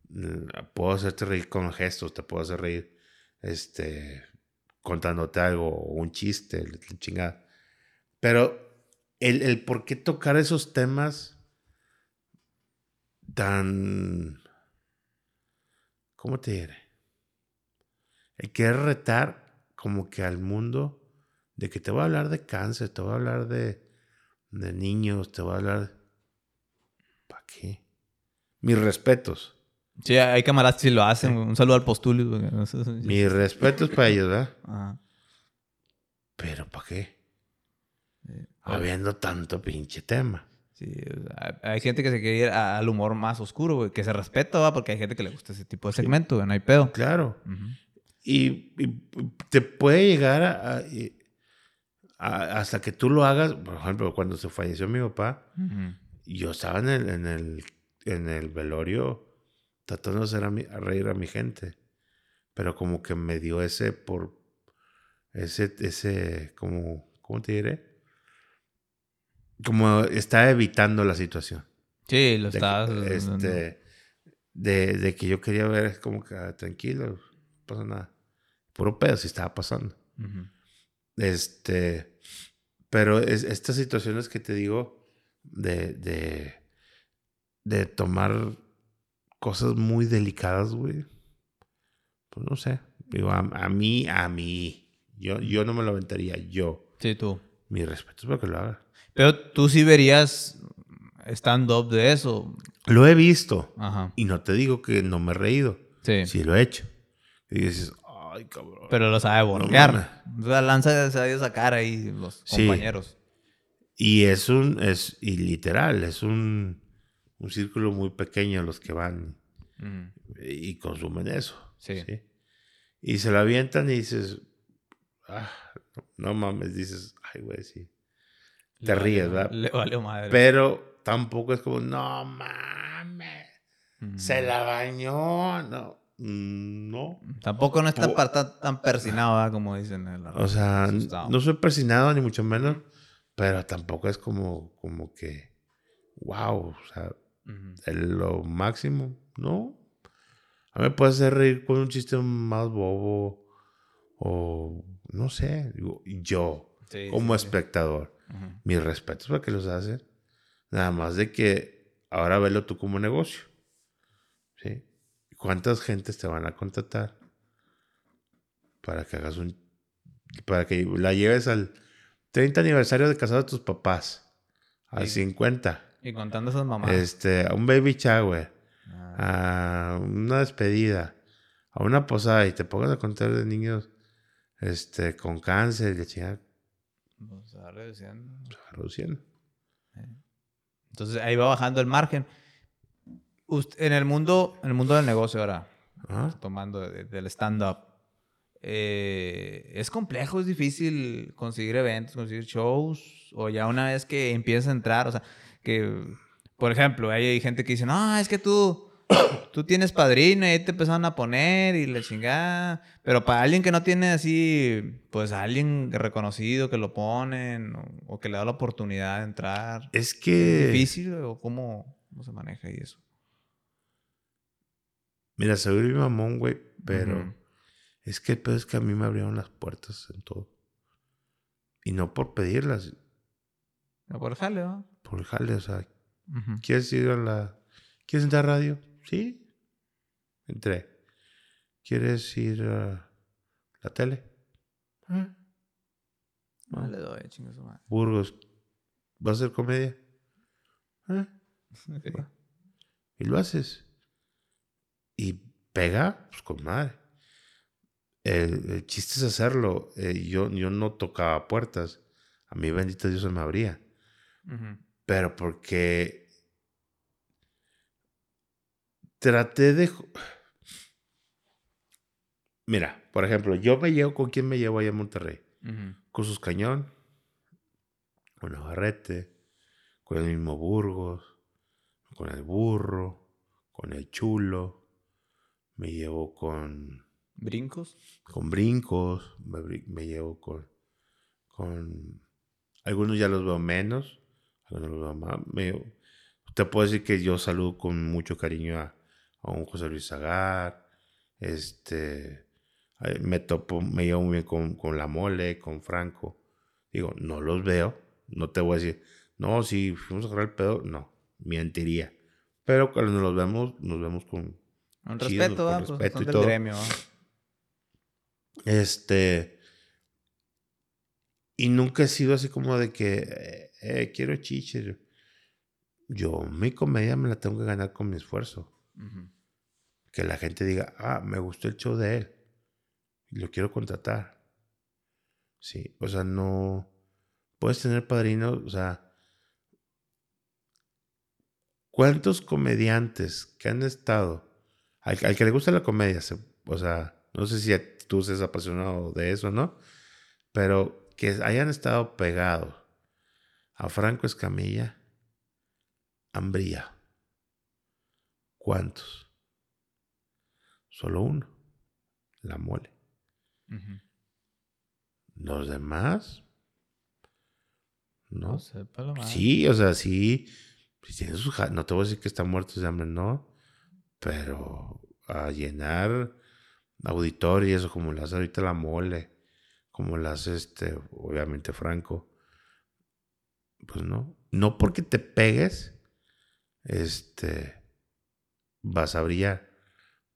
mm, puedo hacerte reír con gestos, te puedo hacer reír este, contándote algo, un chiste, chingada. Pero el, el por qué tocar esos temas tan. ¿Cómo te diré? El querer retar como que al mundo de que te voy a hablar de cáncer, te voy a hablar de, de niños, te voy a hablar... ¿Para qué? Mis respetos. Sí, hay camaradas que lo hacen. Un saludo al postulio. Mis respetos para ellos, ¿verdad? Pero ¿para qué? Habiendo tanto pinche tema. Sí, hay gente que se quiere ir al humor más oscuro, que se respeta, ¿va? Porque hay gente que le gusta ese tipo de segmento, no hay pedo. Claro. y, te puede llegar a, hasta que tú lo hagas, por ejemplo, cuando se falleció mi papá, yo estaba en el, en el, en el velorio tratando de hacer a, a, reír a mi gente, pero como que me dio ese por, ese, ese, como, ¿cómo te diré? Como está evitando la situación. Sí, lo está. Este, de, de, que yo quería ver como que ah, tranquilo, no pasa nada. Puro pedo si estaba pasando. Este, pero es, estas situaciones que te digo de, de de tomar cosas muy delicadas, güey. Pues no sé. Digo, a, mí, a mí. Yo, yo no me lo aventaría, yo. Sí, tú. Mi respeto es para que lo haga. Pero tú sí verías stand-up de eso. Lo he visto. Y no te digo que no me he reído. Sí. Sí lo he hecho. Y dices, ay, cabrón. Pero lo sabe bordear. o sea, lanza a sacar ahí los compañeros. Y es un, es, y literal, es un, un círculo muy pequeño los que van y consumen eso. Sí. Y se lo avientan y dices, ah, no, mames, dices, ay, güey, sí. Te ríes, ¿verdad? Le vale madre. Pero tampoco es como, no mames, se la bañó, no. Mm, no. Tampoco no es tan, tan, persinado, como dicen. En la o sea, no soy persinado ni mucho menos, pero tampoco es como, como que, wow, o sea, lo máximo, ¿no? A mí me puede hacer reír con un chiste más bobo o no sé, yo como espectador, mis respetos para que los hacen. Nada más de que ahora velo tú como negocio. ¿Sí? ¿Cuántas gentes te van a contratar para que hagas un para que la lleves al 30 aniversario de casado de tus papás, al 50? Y contando esas mamás. Este, a un baby shower, ah. a una despedida, a una posada y te pongas a contar de niños este, con cáncer y chingada. Pues se va reduciendo. Se va reduciendo. Entonces ahí va bajando el margen. en el mundo, en el mundo del negocio ahora, tomando del stand-up, eh, es complejo, es difícil conseguir eventos, conseguir shows, o ya una vez que empiezas a entrar, o sea, que, por ejemplo, hay gente que dice, no, es que tú, tú tienes padrino y ahí te empezaron a poner y la chingada. Pero para alguien que no tiene así, pues alguien reconocido que lo ponen o, que le da la oportunidad de entrar. Es que... ¿Es difícil o cómo, se maneja y eso? Mira, soy mi mamón, güey, pero es que el pedo es que a mí me abrieron las puertas en todo. Y no por pedirlas. No por el jale, ¿no? Por el jale, o sea, ¿quieres ir a la... ¿Quieres entrar a radio? Sí. Entré. ¿Quieres ir a la tele? ¿Eh? No, le doy, chingo su madre. Burgos. ¿Vas a hacer comedia? ¿Eh? Y lo haces. Y pega, pues con madre. El, chiste es hacerlo. Eh, yo, yo no tocaba puertas. A mí, bendito Dios, se me abría. Pero porque traté de... Mira, por ejemplo, yo me llevo con quién me llevo allá en Monterrey. Con sus cañón, con Navarrete, con el mismo Burgos, con el burro, con el chulo. Me llevo con. ¿Brincos? Con brincos. Me, llevo con. Con. Algunos ya los veo menos. Algunos los veo más. te puedo decir que yo saludo con mucho cariño a, a un José Luis Zagar, este, me topo, me llevo muy bien con, con, La Mole, con Franco. Digo, no los veo, no te voy a decir, no, si fuimos a agarrar el pedo, no, mentiría. Pero cuando nos vemos, nos vemos con... Respeto, con respeto y todo. Gremio, Este... Y nunca he sido así como de que eh, eh, quiero chiches. Yo mi comedia me la tengo que ganar con mi esfuerzo. Que la gente diga, ah, me gustó el show de él. Lo quiero contratar. Sí, o sea, no. Puedes tener padrinos, o sea. ¿Cuántos comediantes que han estado? Al, que le gusta la comedia, o sea, no sé si tú seas apasionado de eso, ¿no? Pero que hayan estado pegados a Franco Escamilla, Hambría. ¿Cuántos? Solo uno. La mole. Los demás. No. sí, o sea, sí. no te voy a decir que está muerto de hambre, no. Pero a llenar auditorios, como las hace ahorita la mole, como las hace este, obviamente Franco. Pues no. No porque te pegues este, vas a brillar.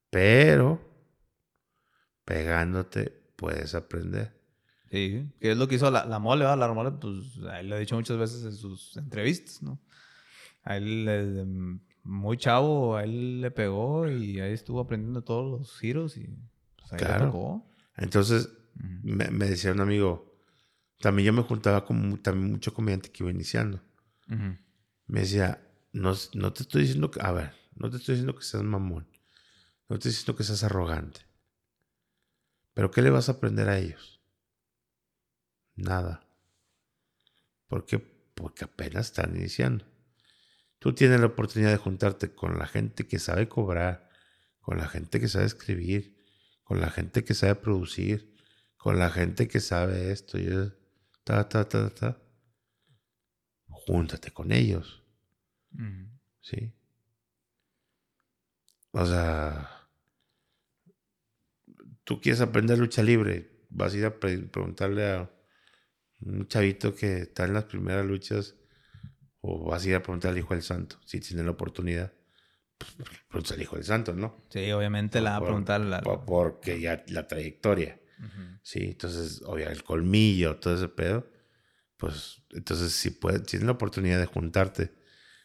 Pero pegándote puedes aprender. Sí, que es lo que hizo la, la mole, ¿verdad? La mole, pues, él lo ha dicho muchas veces en sus entrevistas, ¿no? A él, desde muy chavo, a él le pegó y ahí estuvo aprendiendo todos los giros y pues, ahí le tocó. Entonces, me, me, decía un amigo, también yo me juntaba con también mucho comediante que iba iniciando. Me decía, no, no te estoy diciendo que, a ver, no te estoy diciendo que seas mamón, no te estoy diciendo que seas arrogante, pero ¿qué le vas a aprender a ellos? Nada. ¿Por qué? Porque apenas están iniciando. Tú tienes la oportunidad de juntarte con la gente que sabe cobrar, con la gente que sabe escribir, con la gente que sabe producir, con la gente que sabe esto y ta, ta, ta, ta. Júntate con ellos. ¿Sí? O sea, tú quieres aprender lucha libre, vas a ir a preguntarle a un chavito que está en las primeras luchas o vas a ir a preguntar al Hijo del Santo, si tiene la oportunidad. Pues, al Hijo del Santo, ¿no? Sí, obviamente la va a preguntar. La... porque ya la trayectoria. Sí, entonces, obviamente, el colmillo, todo ese pedo. Pues, entonces, si puedes, tienes la oportunidad de juntarte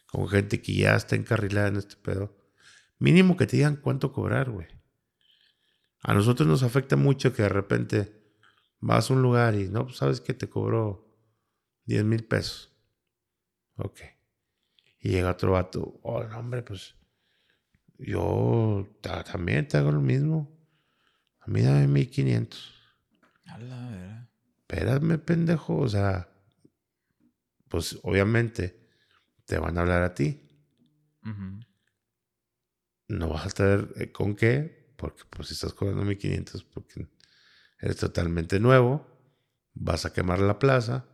con gente que ya está encarrilada en este pedo, mínimo que te digan cuánto cobrar, güey. A nosotros nos afecta mucho que de repente vas a un lugar y, no, pues, sabes que te cobró 10 mil pesos. Ok. Y llega otro vato, oh, hombre, pues yo también te hago lo mismo. A mí dame 1500. A la verdad. Espérame, pendejo. O sea, pues obviamente te van a hablar a ti. No vas a tener eh, con qué, porque pues estás cobrando 1500 porque eres totalmente nuevo. Vas a quemar la plaza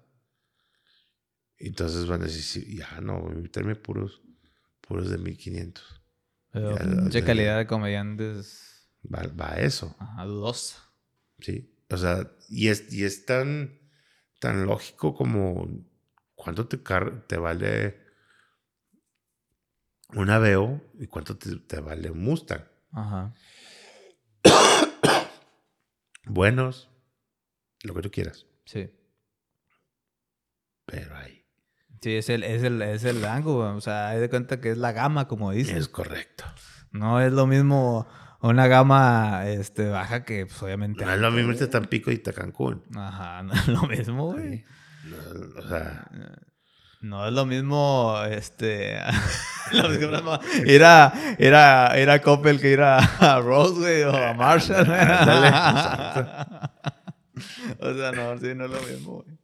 entonces van a decir, ya no, voy a meterme puros, puros de 1500. Pero mucha calidad de comediantes. Va, va, a eso. Ajá, dudosa. Sí. O sea, y es, y es tan, tan lógico como cuánto te, te vale un Aveo y cuánto te, te vale un Mustang. Ajá. Buenos, lo que tú quieras. Sí. Pero hay Sí, es el, es el, es el rango, o sea, hay de cuenta que es la gama, como dices. Es correcto. No es lo mismo una gama este, baja que, pues, obviamente. No es lo mismo irte Tampico y Cancún. Ajá, no es lo mismo, güey. o sea. No es lo mismo, este. ir, a, ir, a, ir a Coppel que ir a, a Rose, güey, o a Marshall. o sea, no, sí, no es lo mismo, güey.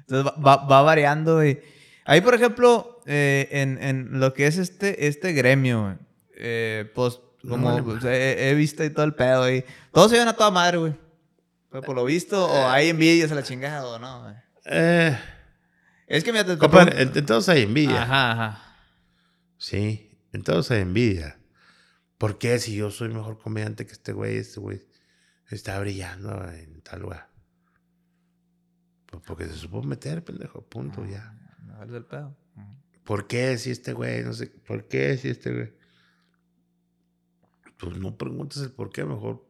Entonces va, va variando, güey. Ahí, por ejemplo, eh, en, en, lo que es este, este gremio, eh, pues, como pues, he, visto y todo el pedo ahí. Todos se ven a toda madre, güey. Por lo visto, o hay envidias a la chingada, o no, Eh, es que me te, en, todos hay envidia. Ajá, ajá. Sí, en todos hay envidia. ¿Por qué si yo soy mejor comediante que este güey, este güey está brillando en tal lugar? Pues porque se supo meter, pendejo, punto, ya del pedo. ¿Por qué si este güey? No sé, ¿por qué si este güey? Pues no preguntes el por qué, mejor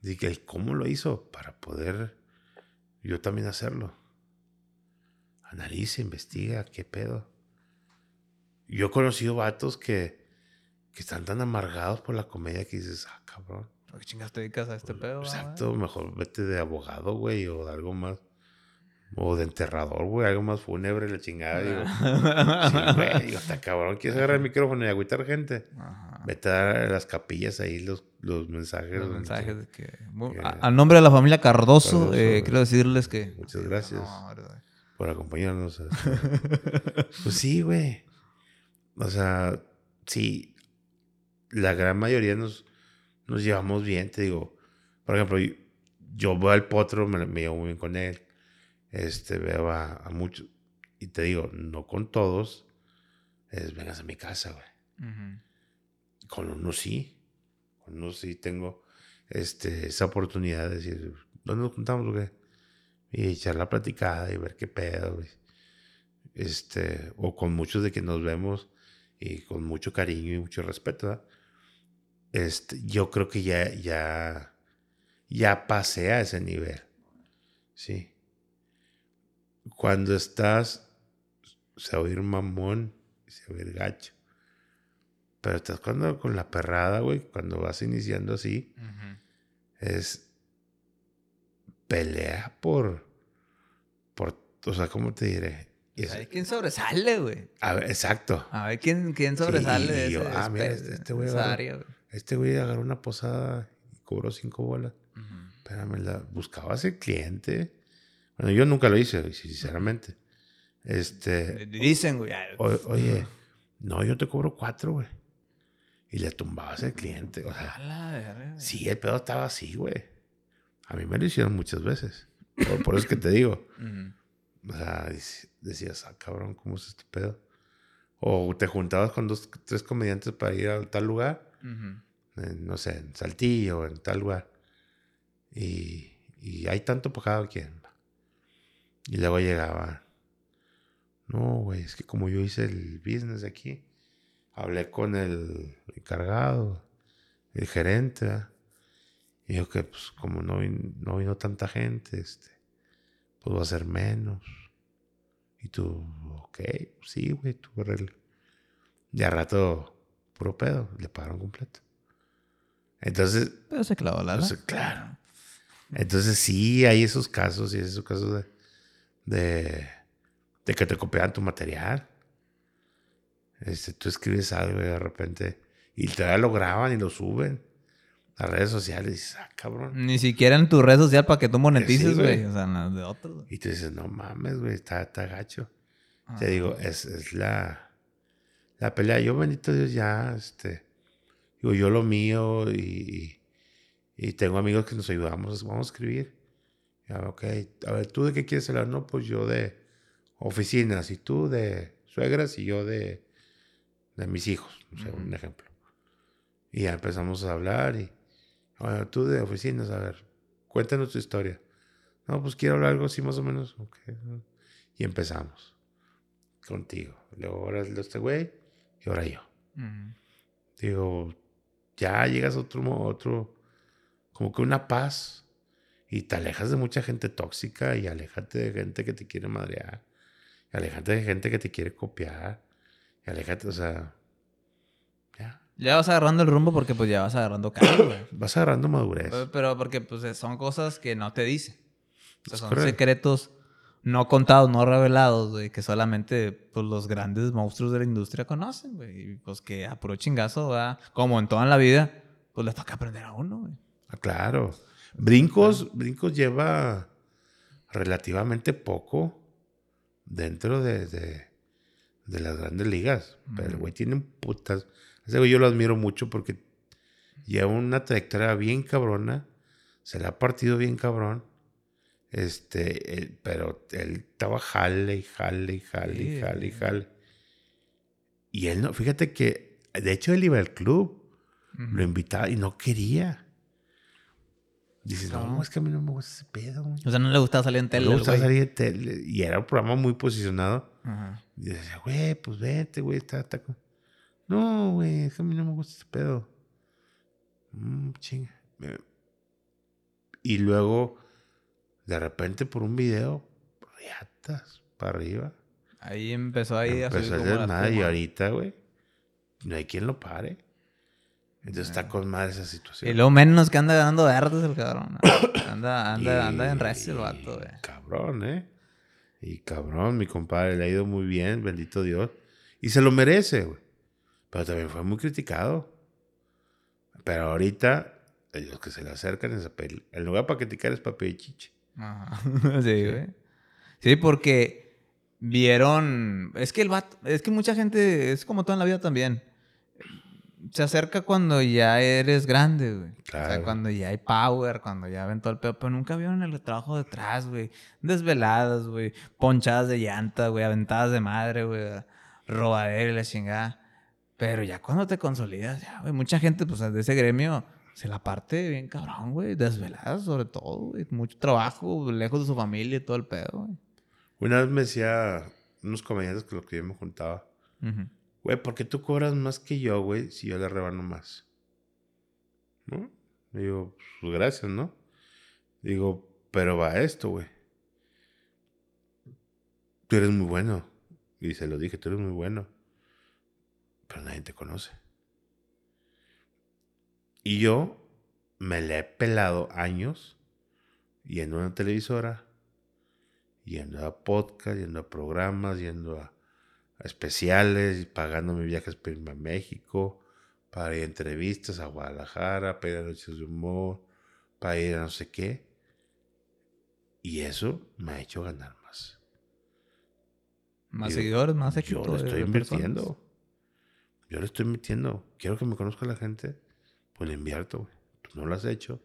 diga el cómo lo hizo para poder yo también hacerlo. Analiza, investiga, qué pedo. Yo he conocido vatos que, que están tan amargados por la comedia que dices, ah, cabrón. ¿Por qué chingas te dedicas a este pedo? Exacto, mejor vete de abogado, güey, o de algo más. O de enterrador, güey, algo más fúnebre, la chingada. Digo, sí, güey, digo, está cabrón, ¿quieres agarrar el micrófono y agüitar gente? Vete a dar a las capillas ahí los, los mensajes. Los mensajes de que... a, nombre de la familia Cardoso, eh, quiero decirles que... Muchas gracias por acompañarnos. pues sí, güey. O sea, sí, la gran mayoría nos, nos llevamos bien, te digo. Por ejemplo, yo, voy al potro, me, me llevo muy bien con él este, veo a, muchos, y te digo, no con todos, es vengas a mi casa, güey. Con uno sí, con uno sí tengo este, esa oportunidad de decir, ¿dónde nos juntamos, güey? Y echar la platicada y ver qué pedo, güey. Este, o con muchos de que nos vemos y con mucho cariño y mucho respeto, este, yo creo que ya, ya, ya pasé a ese nivel. Sí. Cuando estás, se oír mamón, se oír gacho. Pero estás cuando con la perrada, güey, cuando vas iniciando así, es pelea por, por, o sea, ¿cómo te diré? a ver quién sobresale, güey. A ver, exacto. A ver quién, quién sobresale de, yo, ah, mira, este, este güey agarró, Este güey agarró una posada y cobró cinco bolas. Espérame, la, buscabas el cliente. Bueno, yo nunca lo hice, sinceramente. Este. Dicen, güey. oye, no, yo te cobro cuatro, güey. Y le tumbabas el cliente. O sea, sí, el pedo estaba así, güey. A mí me lo hicieron muchas veces. Por, eso es que te digo. O sea, decías, ah, cabrón, ¿cómo es este pedo? O te juntabas con dos, tres comediantes para ir a tal lugar. no sé, en Saltillo, en tal lugar. Y, y hay tanto pagado quien. Y luego llegaba. No, güey, es que como yo hice el business aquí, hablé con el encargado, el gerente, y dijo que pues como no, no vino tanta gente, este, pues va a ser menos. Y tú, ok, sí, güey, tú arregla. Y a rato, puro pedo, le pagaron completo. Entonces. Pero se clavó la pues, Claro. Entonces sí, hay esos casos y esos casos de, de, de que te copian tu material. Este, tú escribes algo y de repente, y te lo graban y lo suben a redes sociales. Ah, cabrón. Ni siquiera en tu red social para que tú monetices, güey. o sea, de otros. Y tú dices, no mames, güey, está, está gacho. Te digo, es, es, la, la pelea. Yo, bendito Dios, ya, este, digo, yo lo mío y, y tengo amigos que nos ayudamos, vamos a escribir. Ya, ok, a ver, ¿tú de qué quieres hablar? No, pues yo de oficinas y tú de suegras y yo de de mis hijos, un ejemplo. Y ya empezamos a hablar y, bueno, tú de oficinas, a ver, cuéntanos tu historia. No, pues quiero hablar algo así más o menos. Y empezamos contigo. Luego ahora es este güey y ahora yo. Digo, ya llegas a otro, otro, como que una paz y te alejas de mucha gente tóxica y alejate de gente que te quiere madrear. Y alejate de gente que te quiere copiar y aléjate, o sea. Ya. Vas agarrando el rumbo porque pues ya vas agarrando güey. Vas agarrando madurez. Pero porque pues son cosas que no te dicen. O sea, son secretos no contados, no revelados, güey, que solamente pues, los grandes monstruos de la industria conocen, güey. Y pues que a puro chingazo, ¿verdad? como en toda la vida, pues le toca aprender a uno, güey. Ah, claro. Brincos, Brincos lleva relativamente poco dentro de de las grandes ligas. Pero el güey tiene un putas. Ese güey yo lo admiro mucho porque lleva una trayectoria bien cabrona. Se le ha partido bien cabrón. Este, pero él estaba jale y jale y jale y jale y jale. Y él no, fíjate que, de hecho, él iba al club. Lo invitaba y no quería. Dices, no, es que a mí no me gusta ese pedo. O sea, no le gustaba salir en tele. No le gustaba salir en tele. Y era un programa muy posicionado. Y decía, güey, pues vete, güey, está, está. No, güey, es que a mí no me gusta ese pedo. Mmm, chinga. Y luego, de repente, por un video, riatas para arriba. Ahí empezó ahí empezó a subir nada y ahorita, güey, no hay quien lo pare. Entonces está con más esa situación. Y luego menos que anda ganando verdes el cabrón. Anda, anda, anda en recio el vato, güey. Cabrón, ¿eh? Y cabrón, mi compadre, le ha ido muy bien, bendito Dios. Y se lo merece, güey. Pero también fue muy criticado. Pero ahorita, los que se le acercan es papel. El lugar para criticar es papel y chiche. Ajá. sí, güey. Sí, porque vieron. Es que el vato. Es que mucha gente. Es como todo en la vida también se acerca cuando ya eres grande, güey. Claro. O sea, cuando ya hay power, cuando ya ven todo el pedo. Pero nunca vieron el trabajo detrás, güey. Desveladas, güey. Ponchadas de llanta, güey. Aventadas de madre, güey. Robadera y la chingada. Pero ya cuando te consolidas, ya, güey. Mucha gente, pues, de ese gremio se la parte bien cabrón, güey. Desveladas, sobre todo, güey. Mucho trabajo, lejos de su familia y todo el pedo, güey. Una vez me decía unos comediantes con los que yo me juntaba güey, ¿por qué tú cobras más que yo, güey, si yo le rebano más? ¿No? Digo, pues gracias, ¿no? Digo, pero va esto, güey. Tú eres muy bueno. Y se lo dije, tú eres muy bueno. Pero nadie te conoce. Y yo me le he pelado años yendo a una televisora, yendo a podcast, yendo a programas, yendo a, especiales, pagando mis viajes para irme a México, para ir a entrevistas a Guadalajara, para ir a noches de humor, para ir a no sé qué. Y eso me ha hecho ganar más. Más seguidores, más éxito. Yo le estoy invirtiendo. Yo le estoy metiendo. Quiero que me conozca la gente. Pues le invierto, güey. Tú no lo has hecho.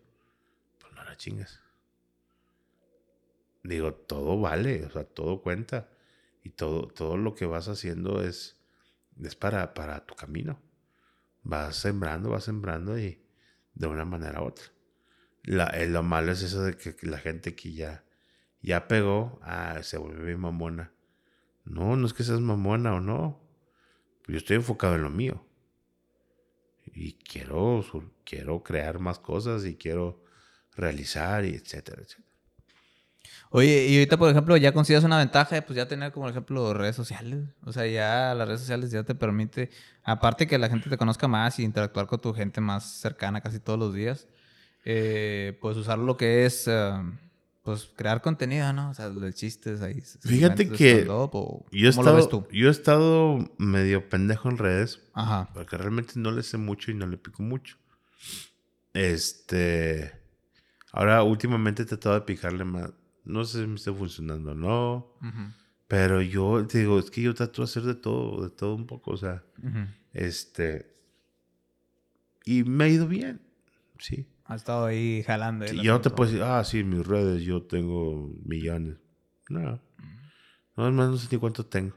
Pues no la chingas. Digo, todo vale. O sea, todo cuenta. Y todo, todo lo que vas haciendo es, es para, para tu camino. Vas sembrando, vas sembrando y de una manera u otra. La, eh, lo malo es eso de que, la gente que ya, ya pegó, ah, se vuelve bien mamona. No, no es que seas mamona o no. Yo estoy enfocado en lo mío. Y quiero, quiero crear más cosas y quiero realizar y etcétera, etcétera. Oye, y ahorita, por ejemplo, ya consideras una ventaja de pues ya tener como ejemplo redes sociales. O sea, ya las redes sociales ya te permite, aparte que la gente te conozca más y interactuar con tu gente más cercana casi todos los días, eh, pues usar lo que es, eh, pues crear contenido, ¿no? O sea, los chistes ahí. Fíjate que yo, he estado, yo he estado medio pendejo en redes. Ajá. Porque realmente no le sé mucho y no le pico mucho. Este... Ahora, últimamente he tratado de picarle más no sé si me está funcionando o no. Pero yo te digo, es que yo trato de hacer de todo, de todo un poco, o sea, este. Y me ha ido bien, sí. Ha estado ahí jalando. y yo no te puedo decir, ah, sí, mis redes yo tengo millones. No. No, más no sé ni cuánto tengo.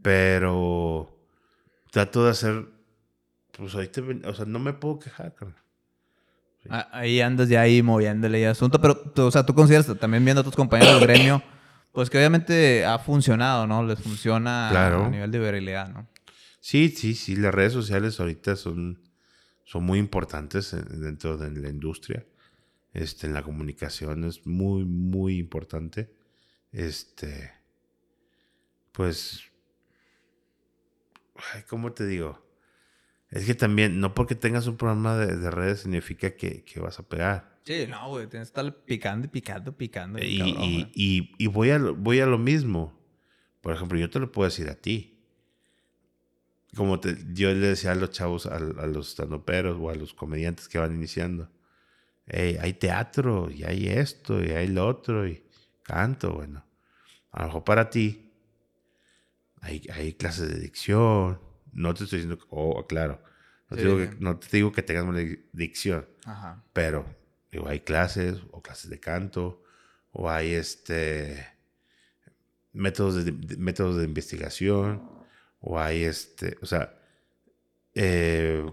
Pero trato de hacer. Pues ahí te. O sea, no me puedo quejar, carnal. Ahí andas ya ahí moviéndole el asunto, pero o sea, tú consideras también viendo a tus compañeros del gremio, pues que obviamente ha funcionado, ¿no? Les funciona a nivel de viralidad, ¿no? Sí, sí, sí, las redes sociales ahorita son, son muy importantes dentro de la industria. Este, en la comunicación es muy, muy importante. Este, pues, ¿cómo te digo? Es que también, no porque tengas un programa de, redes significa que, vas a pegar. Sí, no, güey, tienes que estar picando, picando, picando. Y, y, voy, a, voy a lo mismo. Por ejemplo, yo te lo puedo decir a ti. Como te, yo le decía a los chavos, a, los estandoperos o a los comediantes que van iniciando. Hey, hay teatro, y hay esto, y hay lo otro, y canto, bueno. A lo mejor para ti hay, hay clases de dicción, no te estoy diciendo, oh, claro, no, te, digo que, no te digo que tengas una dicción, pero digo, hay clases o clases de canto o hay este métodos de, métodos de investigación o hay este, o sea, eh,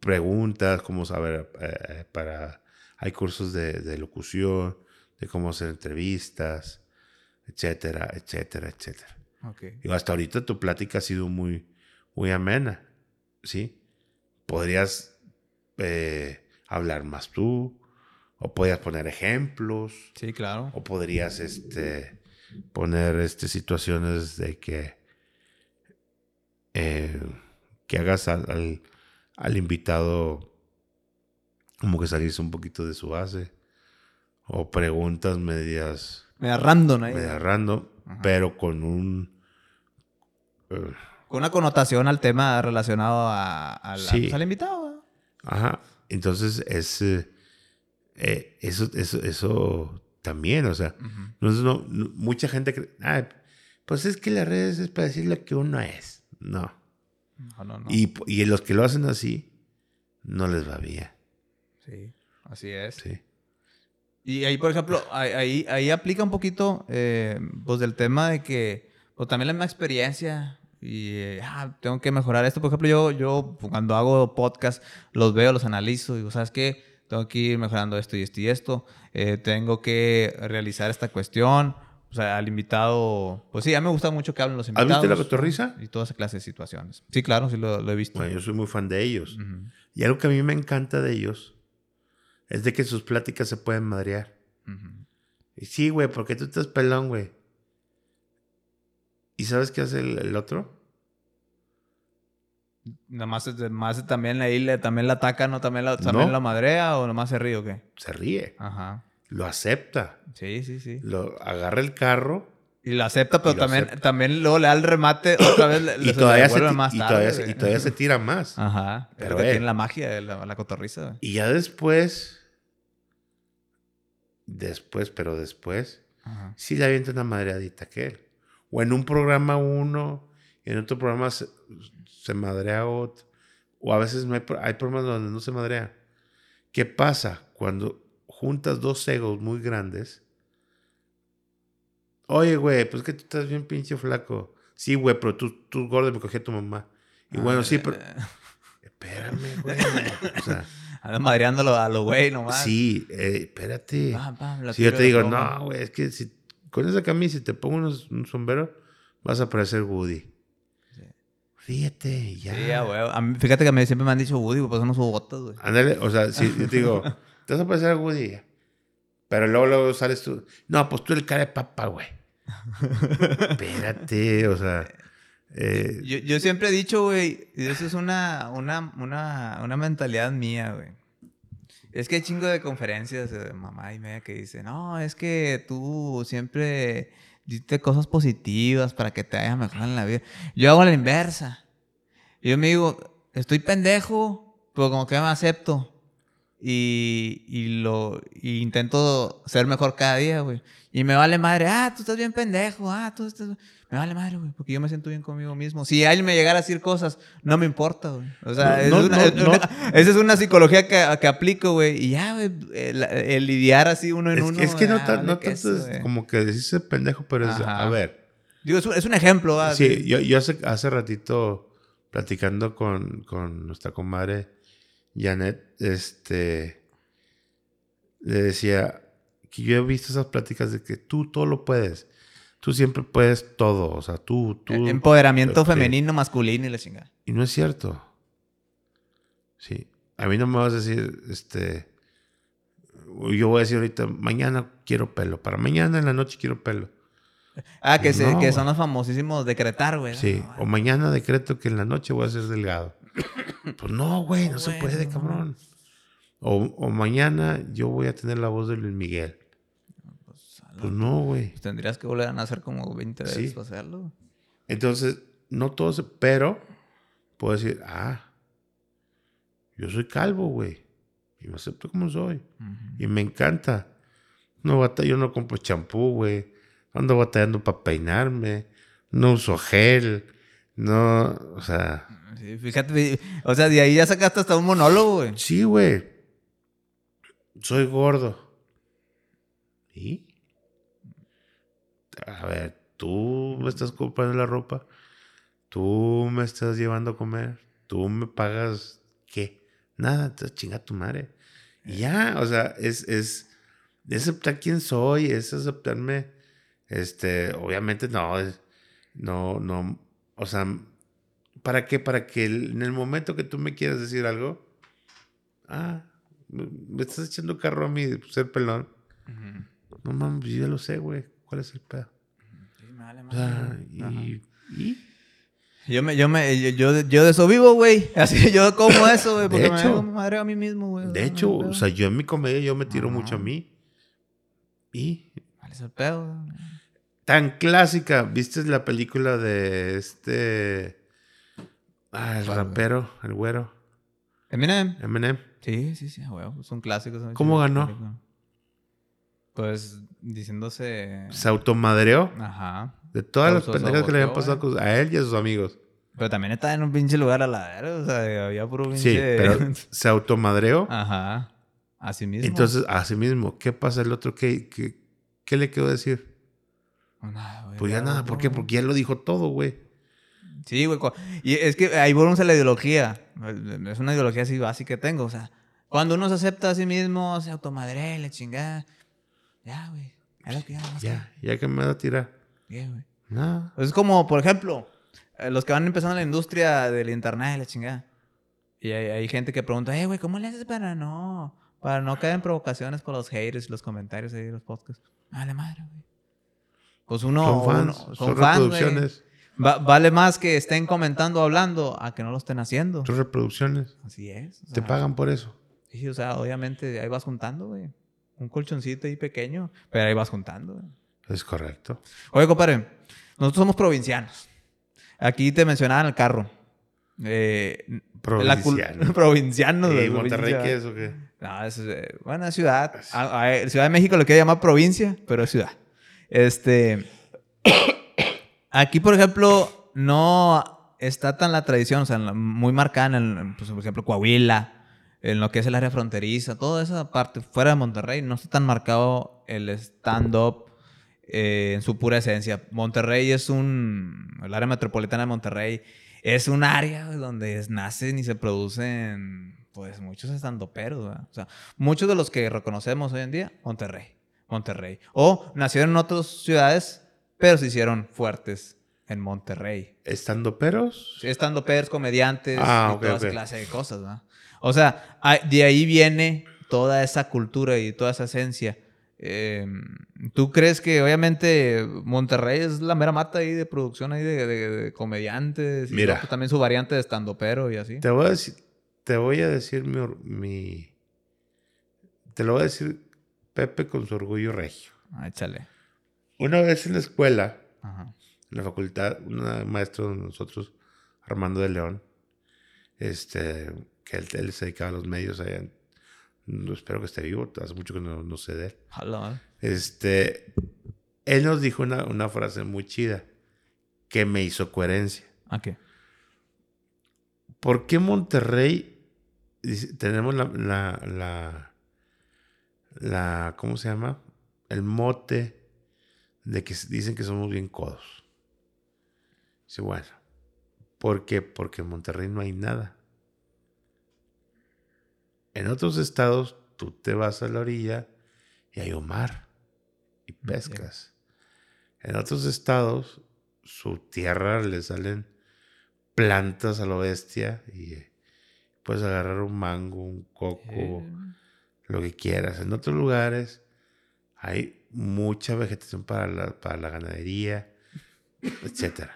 preguntas, cómo saber eh, para, hay cursos de, locución, de cómo hacer entrevistas, etcétera, etcétera, etcétera. Okay. hasta ahorita tu plática ha sido muy, muy amena, ¿sí? Podrías eh, hablar más tú, o podrías poner ejemplos. Sí, claro. O podrías este, poner este, situaciones de que, eh, que hagas al, al, invitado como que salirse un poquito de su base. O preguntas medias... Media random ahí. Media random, pero con un... Eh, con una connotación al tema relacionado a, pues, al invitado. Ajá. Entonces es eh, eso, eso, eso también, o sea, no, mucha gente cree, pues es que las redes es para decir lo que uno es. No. No, no, no. Y, y los que lo hacen así, no les va bien. Sí, así es. Sí. Y ahí, por ejemplo, ahí, ahí aplica un poquito, eh, pues, del tema de que, pues, también la misma experiencia y ah, tengo que mejorar esto. Por ejemplo, yo, yo cuando hago podcast, los veo, los analizo y digo, ¿sabes qué? Tengo que ir mejorando esto y esto y esto. Eh, tengo que realizar esta cuestión O sea, al invitado. Pues sí, a mí me gusta mucho que hablen los ¿Has invitados. visto la cotorriza? Y toda esa clase de situaciones. Sí, claro, sí lo, lo he visto. Bueno, yo soy muy fan de ellos. Y algo que a mí me encanta de ellos es de que sus pláticas se pueden madrear. Y sí, güey, porque tú estás pelón, güey. ¿Y sabes qué hace el, el otro? Nada más, más también ahí le, también la ataca, ¿no? También la, también No. la madrea o nomás se ríe o qué. Se ríe, Ajá. Lo acepta, Sí, sí, sí. lo agarra el carro Y lo acepta, pero lo también, acepta. también luego le da el remate otra vez. Le, y, todavía se, devuelve ti- más y, tarde, todavía, se- güey. y todavía se tira más. Ajá. Pero, que tiene la magia de la, la cotorriza, güey. Y ya después, después, pero después, Ajá. sí le avienta una madreadita que él. O en un programa uno, y en otro programa se, se madrea otro. O a veces no hay, hay programas donde no se madrea. ¿Qué pasa cuando juntas dos egos muy grandes? Oye, güey, pues que tú estás bien pinche flaco. Sí, güey, pero tú, tú gordo me cogí a tu mamá. Y bueno, sí, pero... Espérame, güey. O sea, Anda madreándolo a lo güey nomás. sí, eh, espérate. Si yo te digo, no, güey, es que si con esa camisa y te pongo unos- un sombrero, vas a parecer Woody. Fíjate, ya. Sí, ya, güey. A mí- fíjate que a mí siempre me han dicho Woody, pues no uso botas, güey. Ándale, o sea, si yo te digo, te vas a parecer a Woody. Pero luego, luego sales tú. No, pues tú el cara de papa, güey. Espérate, o sea. eh, Yo, yo siempre he dicho, güey, y eso es una, una, una, una mentalidad mía, güey. Es que hay chingo de conferencias de mamá y media que dicen, no, es que tú siempre diste cosas positivas para que te vaya mejor en la vida. Yo hago la inversa. Yo me digo, estoy pendejo, pero como que me acepto. Y, y lo y intento ser mejor cada día, güey. Y me vale madre, ah, tú estás bien pendejo, ah, tú estás... Me vale madre, güey, porque yo me siento bien conmigo mismo. Si alguien me llegara a decir cosas, no me importa, güey. O sea, No, es no, una- no, es no. una- esa es una psicología que, que aplico, güey. Y ya, güey, el, el lidiar así uno en es, uno. es que no, ah, vale no tanto es como que decirse pendejo, pero es, a ver. Digo, es un, es un ejemplo, ¿verdad? Sí, yo, yo hace, hace ratito platicando con, con nuestra comadre Janet, este, le decía que yo he visto esas pláticas de que tú todo lo puedes. Tú siempre puedes todo. O sea, tú, tú. Empoderamiento este, femenino, masculino y la chingada. Y no es cierto. Sí. A mí no me vas a decir, este. Yo voy a decir ahorita, mañana quiero pelo. Para mañana en la noche quiero pelo. Ah, que, se- que son los famosísimos decretar, güey. Sí, No, o mañana decreto que en la noche voy a ser delgado. Pues no, güey, no, No, se puede, cabrón. O, o mañana yo voy a tener la voz de Luis Miguel. pues, Pues no, güey. Pues tendrías que volver a nacer como 20 veces Sí. para hacerlo. Entonces, no todo se... Pero puedo decir, ah, yo soy calvo, güey. Y me acepto como soy. Y me encanta. No batallo, yo no compro champú, güey. Ando batallando para peinarme. No uso gel. No, o sea... Fíjate, o sea, de ahí ya sacaste hasta un monólogo, güey. Sí, güey. Soy gordo. ¿Y? A ver, tú me estás comprando la ropa. Tú me estás llevando a comer. Tú me pagas. ¿Qué? Nada, entonces chinga tu madre. Y ya, o sea, es, es, es aceptar quién soy, es aceptarme. Este, obviamente no, no, no, o sea, ¿para qué? Para que en el momento que tú me quieras decir algo, ah, me me estás echando carro a mí de ser pelón. No mames, yo ya lo sé, güey. ¿Cuál es el pedo? Sí, me vale y, y- Yo, me, yo, me, yo, yo, de eso vivo, güey. Así yo como eso, güey. Porque De me hecho. hago madre a mí mismo, güey. de hecho, me o sea, yo en mi comedia yo me tiro mucho a mí. Y ¿Cuál es el pedo? tan clásica, ¿viste la película de este ah, el rapero, el güero, Eminem. Eminem? Sí, sí, sí, güey. Son clásicos. ¿Cómo ganó? Pues diciéndose. Se automadreó Ajá. de todas las pendejas que le habían pasado a él y a sus amigos. Pero también estaba en un pinche lugar a la verga. O sea, había puro pinche. Sí, pero se automadreó. Ajá. Así mismo. Entonces, así mismo, ¿qué pasa el otro? ¿Qué, qué, qué le quedó decir? Nada, güey, Pues ya nada, ¿por qué? Porque ya lo dijo todo, güey. Sí, güey. Y es que ahí volvemos a la ideología. Es una ideología así básica que tengo. O sea, cuando uno se acepta a sí mismo, se automadre, le chingada. Ya, güey. ya, ya que me da a tirar. No. Es como, por ejemplo, eh, los que van empezando la industria del internet, la chingada. Y hay, gente que pregunta, eh, güey, ¿cómo le haces para no, para no caer en provocaciones por los haters y los comentarios de los podcasts? Vale madre, güey. Pues uno... Son fans, son, reproducciones. Vale más que estén comentando hablando a que no lo estén haciendo. Tus reproducciones. Así es. Te pagan por eso. Sí, o sea, obviamente ahí vas juntando, güey. Un colchoncito ahí pequeño, pero ahí vas juntando, güey. Es correcto. Oye, compadre, nosotros somos provincianos. Aquí te mencionaban el carro. Eh, Provinciano. provinciano. ¿Y Monterrey qué es o qué? No, es eh, bueno, ciudad. ciudad de México lo quiere llamar provincia, pero es ciudad. Este. Aquí, por ejemplo, no está tan la tradición, o sea, muy marcada en, pues, por ejemplo, Coahuila, en lo que es el área fronteriza, toda esa parte fuera de Monterrey, no está tan marcado el stand-up eh, en su pura esencia. Monterrey es un. El área metropolitana de Monterrey es un área donde nacen y se producen pues muchos estandoperos, ¿verdad? O sea, muchos de los que reconocemos hoy en día, Monterrey, Monterrey. O nacieron en otras ciudades, pero se hicieron fuertes en Monterrey. ¿Estandoperos? Sí, estandoperos, comediantes ah, y toda esa clase de cosas, ¿verdad? O sea, de ahí viene toda esa cultura y toda esa esencia Em, ¿Tú crees que obviamente Monterrey es la mera mata ahí de producción ahí de, comediantes? Mira. también su variante de estando pero y así. Te voy a decir, te voy a decir mi, Te lo voy a decir Pepe con su orgullo regio. Ah, échale. Una vez en la escuela, en la facultad, un maestro de nosotros, Armando de León, este, que él, él se dedicaba a los medios allá no espero que esté vivo, hace mucho que no, no sé de él. Este, él nos dijo una, una, frase muy chida que me hizo coherencia. ¿A qué? ¿Por qué Monterrey tenemos la, la, la, la, ¿cómo se llama? El mote de que dicen que somos bien codos. Sí, bueno. ¿Por qué? Porque en Monterrey no hay nada. En otros estados, tú te vas a la orilla y hay un mar y pescas. En otros estados, su tierra le salen plantas a lo bestia y puedes agarrar un mango, un coco, lo que quieras. En otros lugares hay mucha vegetación para la, para la ganadería, etc.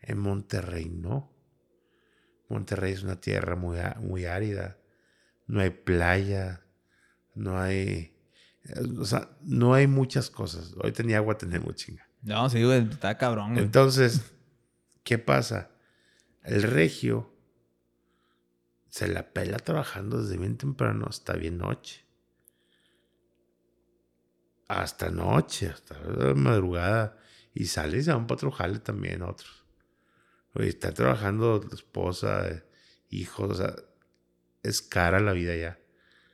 En Monterrey no. Monterrey es una tierra muy, muy árida no hay playa, no hay, o sea, no hay muchas cosas. Hoy tenía agua, tenemos chinga. No, sí, güey, está cabrón. Entonces, ¿qué pasa? El regio se la pela trabajando desde bien temprano hasta bien noche. Hasta noche, hasta madrugada. Y sale y se van para otro jale también otros. Oye, está trabajando esposa, hijos, o sea, es cara la vida ya.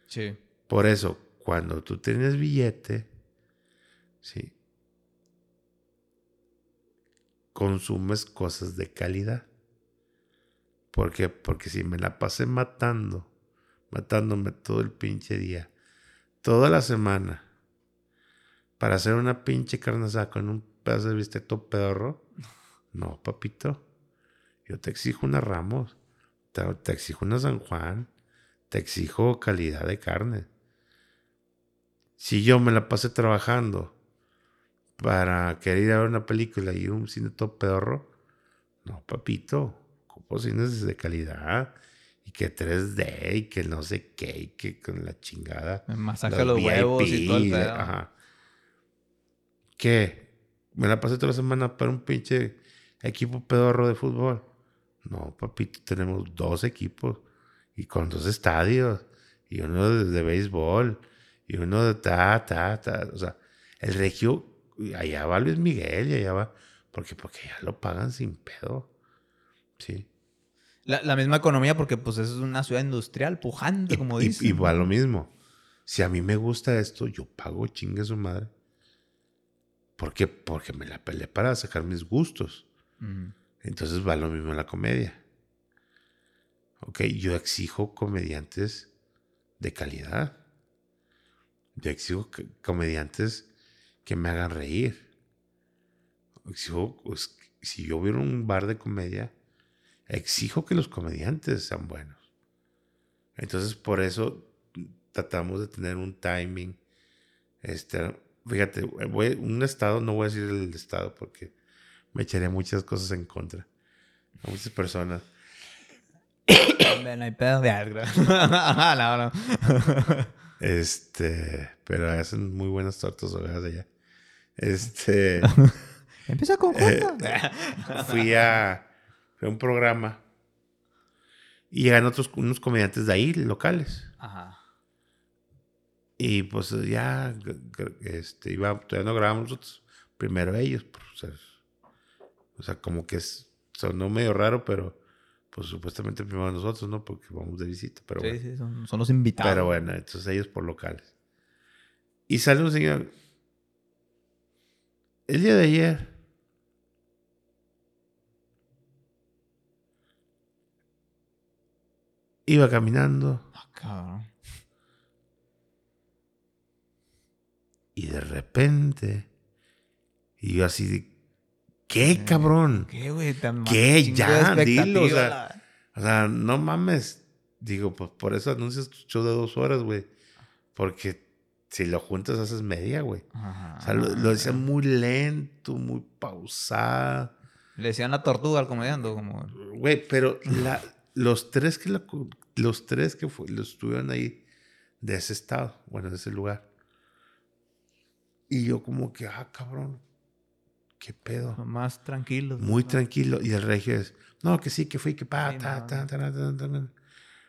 Sí. Por eso, cuando tú tienes billete, sí, consumes cosas de calidad. ¿Por qué? Porque si me la pasé matando, matándome todo el pinche día, toda la semana, para hacer una pinche carne asada con un pedazo de bistec todo pedorro, no, papito. Yo te exijo una Ramos, te, te exijo una San Juan, te exijo calidad de carne. Si yo me la pasé trabajando para querer ir a ver una película y un cine todo pedorro, no, papito, ocupo cines de calidad y que 3D y que no sé qué y que con la chingada. Me masaje los, huevos y todo el pedo. Ajá. ¿Qué? Me la pasé toda la semana para un pinche equipo pedorro de fútbol. No, papito, tenemos dos equipos y con dos estadios, y uno de, béisbol, y uno de ta, ta, ta. O sea, el regio, allá va Luis Miguel y allá va, porque, porque ya lo pagan sin pedo. Sí. La, misma economía, porque pues es una ciudad industrial, pujante, como dice. Y, va lo mismo. Si a mí me gusta esto, yo pago chingue su madre. ¿Por qué? Porque me la peleé para sacar mis gustos. Entonces va lo mismo en la comedia. Ok, yo exijo comediantes de calidad. Yo exijo comediantes que me hagan reír. Exijo, pues, si yo hubiera un bar de comedia, exijo que los comediantes sean buenos. Entonces, por eso tratamos de tener un timing. Este, fíjate, voy, un estado, no voy a decir el estado porque me echaría muchas cosas en contra. A muchas personas. no hay pedo de algo. no, no. Este, pero hacen muy buenas tortas ovejas allá. Este. Empieza con eh, fui, a, fui a un programa y llegan otros unos comediantes de ahí, locales. Ajá. Y pues ya, este, iba, todavía no grabamos nosotros. Primero ellos. Pues, o sea, como que es, sonó medio raro, pero pues supuestamente primero nosotros, ¿no? Porque vamos de visita. Pero sí, sí, son, son, los invitados. Pero bueno, entonces ellos por locales. Y sale un señor. El día de ayer. Iba caminando. Ah, y de repente. Y yo así ¿Qué, cabrón? ¿Qué, güey? ¿Qué? Ya, dilo. O sea, o sea, no mames. Digo, pues por eso anuncias tu show de dos horas, güey. Porque si lo juntas haces media, güey. O sea, lo, decía muy lento, muy pausado. Le decían la tortuga al comediante, como... Güey, pero la, los tres que los tres que fue, los estuvieron ahí de ese estado, bueno, de ese lugar. Y yo como que, ah, cabrón, ¿qué pedo? Más tranquilo. Muy tranquilo. Y el regio es, no, que sí, que fui, que pa, ta, ta, ta,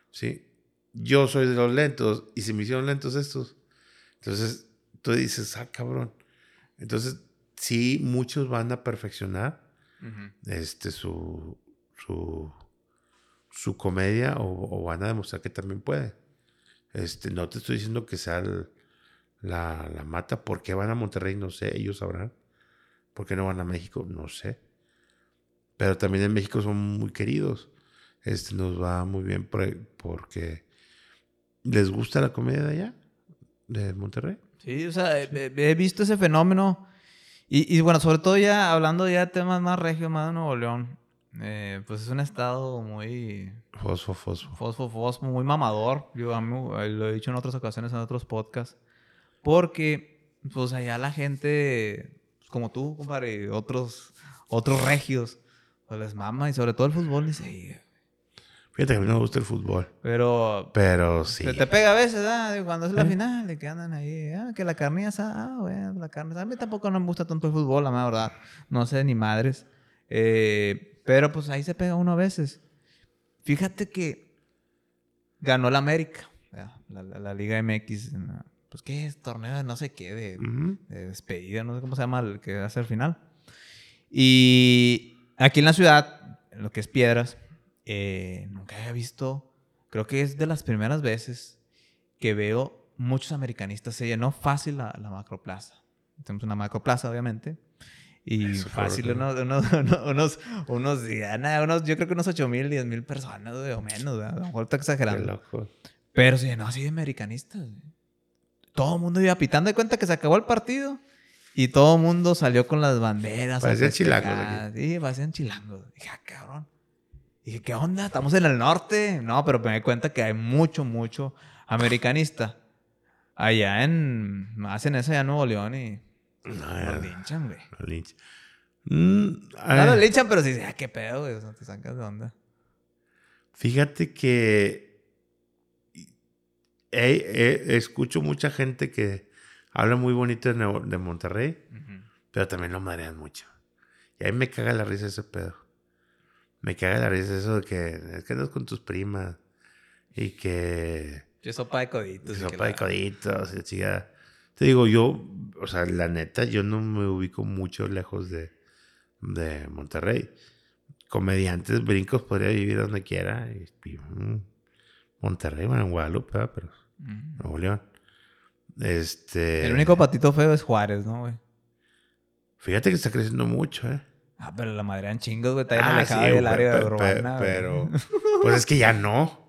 Sí. Yo soy de los lentos y se me hicieron lentos estos. Entonces, tú dices, ah, cabrón. Entonces, sí, muchos van a perfeccionar este, su, su, su comedia o, van a demostrar que también puede. Este, no te estoy diciendo que sea la, la mata. ¿Por qué van a Monterrey? No sé, ellos sabrán. ¿Por qué no van a México? No sé. Pero también en México son muy queridos. Este nos va muy bien porque les gusta la comedia de allá, de Monterrey. Sí, o sea, he, visto ese fenómeno. Y, bueno, sobre todo ya hablando ya de temas más regios, más de Nuevo León. Eh, pues es un estado muy... Fosfo, fosfo. Fosfo, fosfo, muy mamador. Yo lo he dicho en otras ocasiones, en otros podcasts. Porque, pues allá la gente como tú, compadre, otros, otros regios, pues les mama y sobre todo el fútbol, dice, Fíjate que a mí no me gusta el fútbol. Pero. Pero sí. Se te pega a veces, ¿ah? Cuando es la ¿Eh? final, de que andan ahí. Ah, que la carne ah, bueno, la carne A mí tampoco no me gusta tanto el fútbol, la verdad. No sé ni madres. Eh, pero pues ahí se pega uno a veces. Fíjate que ganó la América, la, la Liga MX pues, ¿qué es? Torneo de no sé qué, de, despedida, no sé cómo se llama el que hace el final. Y aquí en la ciudad, en lo que es Piedras, eh, nunca había visto, creo que es de las primeras veces que veo muchos americanistas. Se llenó fácil la, la macroplaza. Tenemos una macroplaza, obviamente. Y fácil, unos, unos, unos, unos, unos, yo creo que unos 8 mil, 10 mil personas, o menos, a lo mejor está exagerando. Pero se llenó así de americanistas todo el mundo iba pitando de cuenta que se acabó el partido. Y todo el mundo salió con las banderas. Parecían chilangos. Sí, parecían chilangos. Dije, ah, cabrón. Dije, ¿qué onda? Estamos en el norte. No, pero me di cuenta que hay mucho, mucho americanista. Allá en. Hacen eso allá en Nuevo León y. No, lo linchan, güey. Lo linchan. Mm, no lo linchan, pero sí, ah, qué pedo, güey. O te sacas de onda. Fíjate que escucho mucha gente que habla muy bonito de, Monterrey, pero también lo marean mucho. Y ahí me caga la risa ese pedo. Me caga la risa eso de que es que andas con tus primas y que... Yo sopa de coditos. Sopa de coditos, Te digo, yo, o sea, la neta, yo no me ubico mucho lejos de, de Monterrey. Comediantes, brincos, podría vivir donde quiera. Mm, Monterrey, bueno, en Guadalupe, pero Nuevo León. Este. El único patito feo es Juárez, ¿no, güey? Fíjate que está creciendo mucho, ¿eh? Ah, pero la madre chingos, güey. Está bien ah, alejada del área de urbana. Pero, pues es que ya no.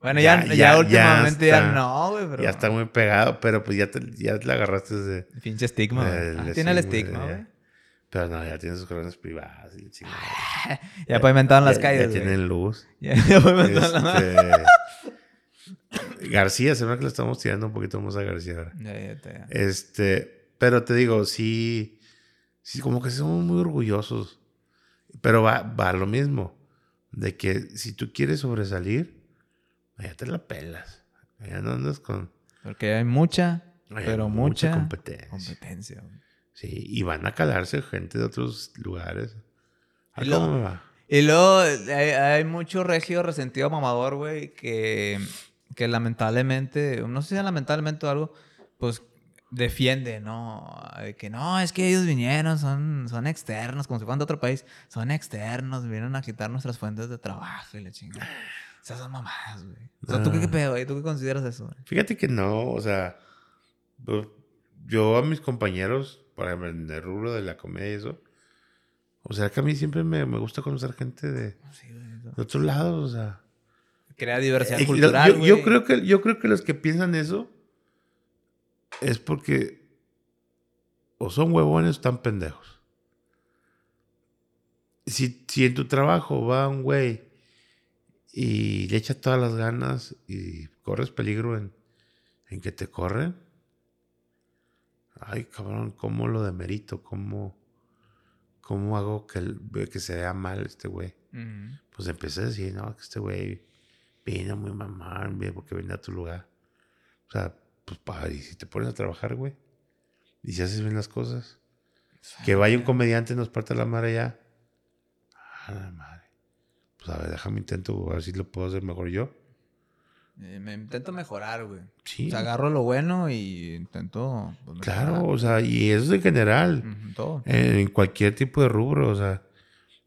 Bueno, ya, ya, últimamente ya, no, güey. Pero... Ya está muy pegado, pero pues ya, te, ya le agarraste ese... Pinche estigma, güey. Ah, tiene el estigma, güey. Pero no, ya tiene sus colonias privadas y ya, ya pavimentaron las calles. Ya tienen luz. Ya, ya pavimentaron este... García, se ve que le estamos tirando un poquito más a García ahora. Ya, ya, ya. Este, pero te digo, sí, sí, como que somos muy orgullosos. Pero va, va lo mismo. De que si tú quieres sobresalir, allá te la pelas. Allá no andas con. Porque hay mucha, pero mucha, competencia. competencia. Sí, y van a calarse gente de otros lugares. Y ¿Cómo me va? Y luego hay, mucho regio resentido mamador, güey, que, que lamentablemente, no sé si lamentablemente o algo, pues defiende, ¿no? Que no, es que ellos vinieron, son, son externos, como si fueran de otro país, son externos, vienen a quitar nuestras fuentes de trabajo y la chingada. Esas son mamadas, güey. O sea, ¿tú qué, qué ah. pedo, güey? ¿Tú qué consideras eso? Fíjate que no, o sea, pues, yo a mis compañeros, por ejemplo, en el rubro de la comedia y eso, o sea, que a mí siempre me, me gusta conocer gente de, de otros lados, o sea. Crea diversidad eh, cultural, yo, yo, creo que, yo creo que los que piensan eso es porque o son huevones o están pendejos. Si, si en tu trabajo va un güey y le echa todas las ganas y corres peligro en, en que te corren, ay cabrón, ¿cómo lo demerito? ¿Cómo, cómo hago que, que se vea mal este güey? Pues empecé a decir, no, que este güey vino muy mamán, porque viene a tu lugar. O sea, pues padre, y si te pones a trabajar, güey, y si haces bien las cosas, que vaya un comediante y nos parte la madre ya. Ah, la madre. Pues a ver, déjame intento, a ver si lo puedo hacer mejor yo. Eh, me intento mejorar, güey. Sí. O sea, agarro lo bueno y intento. Pues, claro, o sea, y eso es en general. todo. En, cualquier tipo de rubro, o sea,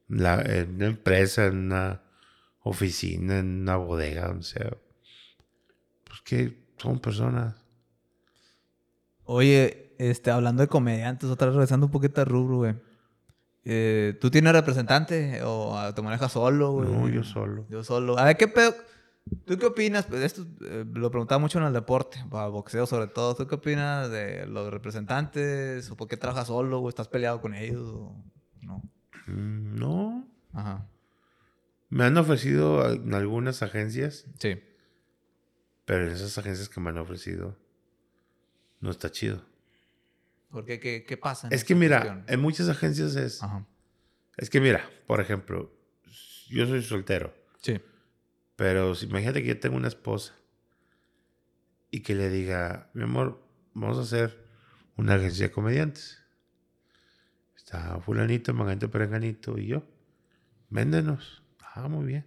la, en una empresa, en una oficina, en una bodega, donde sea. Pues que son personas. Oye, este, hablando de comediantes, otra vez regresando un poquito al rubro, güey. Eh, ¿Tú tienes representante o te manejas solo, güey? No, yo solo. Yo solo. A ver, ¿qué pedo? ¿Tú qué opinas? Pues esto eh, lo preguntaba mucho en el deporte, para boxeo sobre todo. ¿Tú qué opinas de los representantes? ¿O por qué trabajas solo? ¿O estás peleado con ellos? ¿O no? Mm, no. Ajá. Me han ofrecido en algunas agencias. Sí. Pero en esas agencias que me han ofrecido, no está chido. ¿Por qué? ¿Qué, pasa? es que mira, en muchas agencias es... Es que mira, por ejemplo, yo soy soltero. Sí. Pero si, imagínate que yo tengo una esposa y que le diga, mi amor, vamos a hacer una agencia de comediantes. Está fulanito, manganito, perenganito y yo. Véndenos. Ah, muy bien.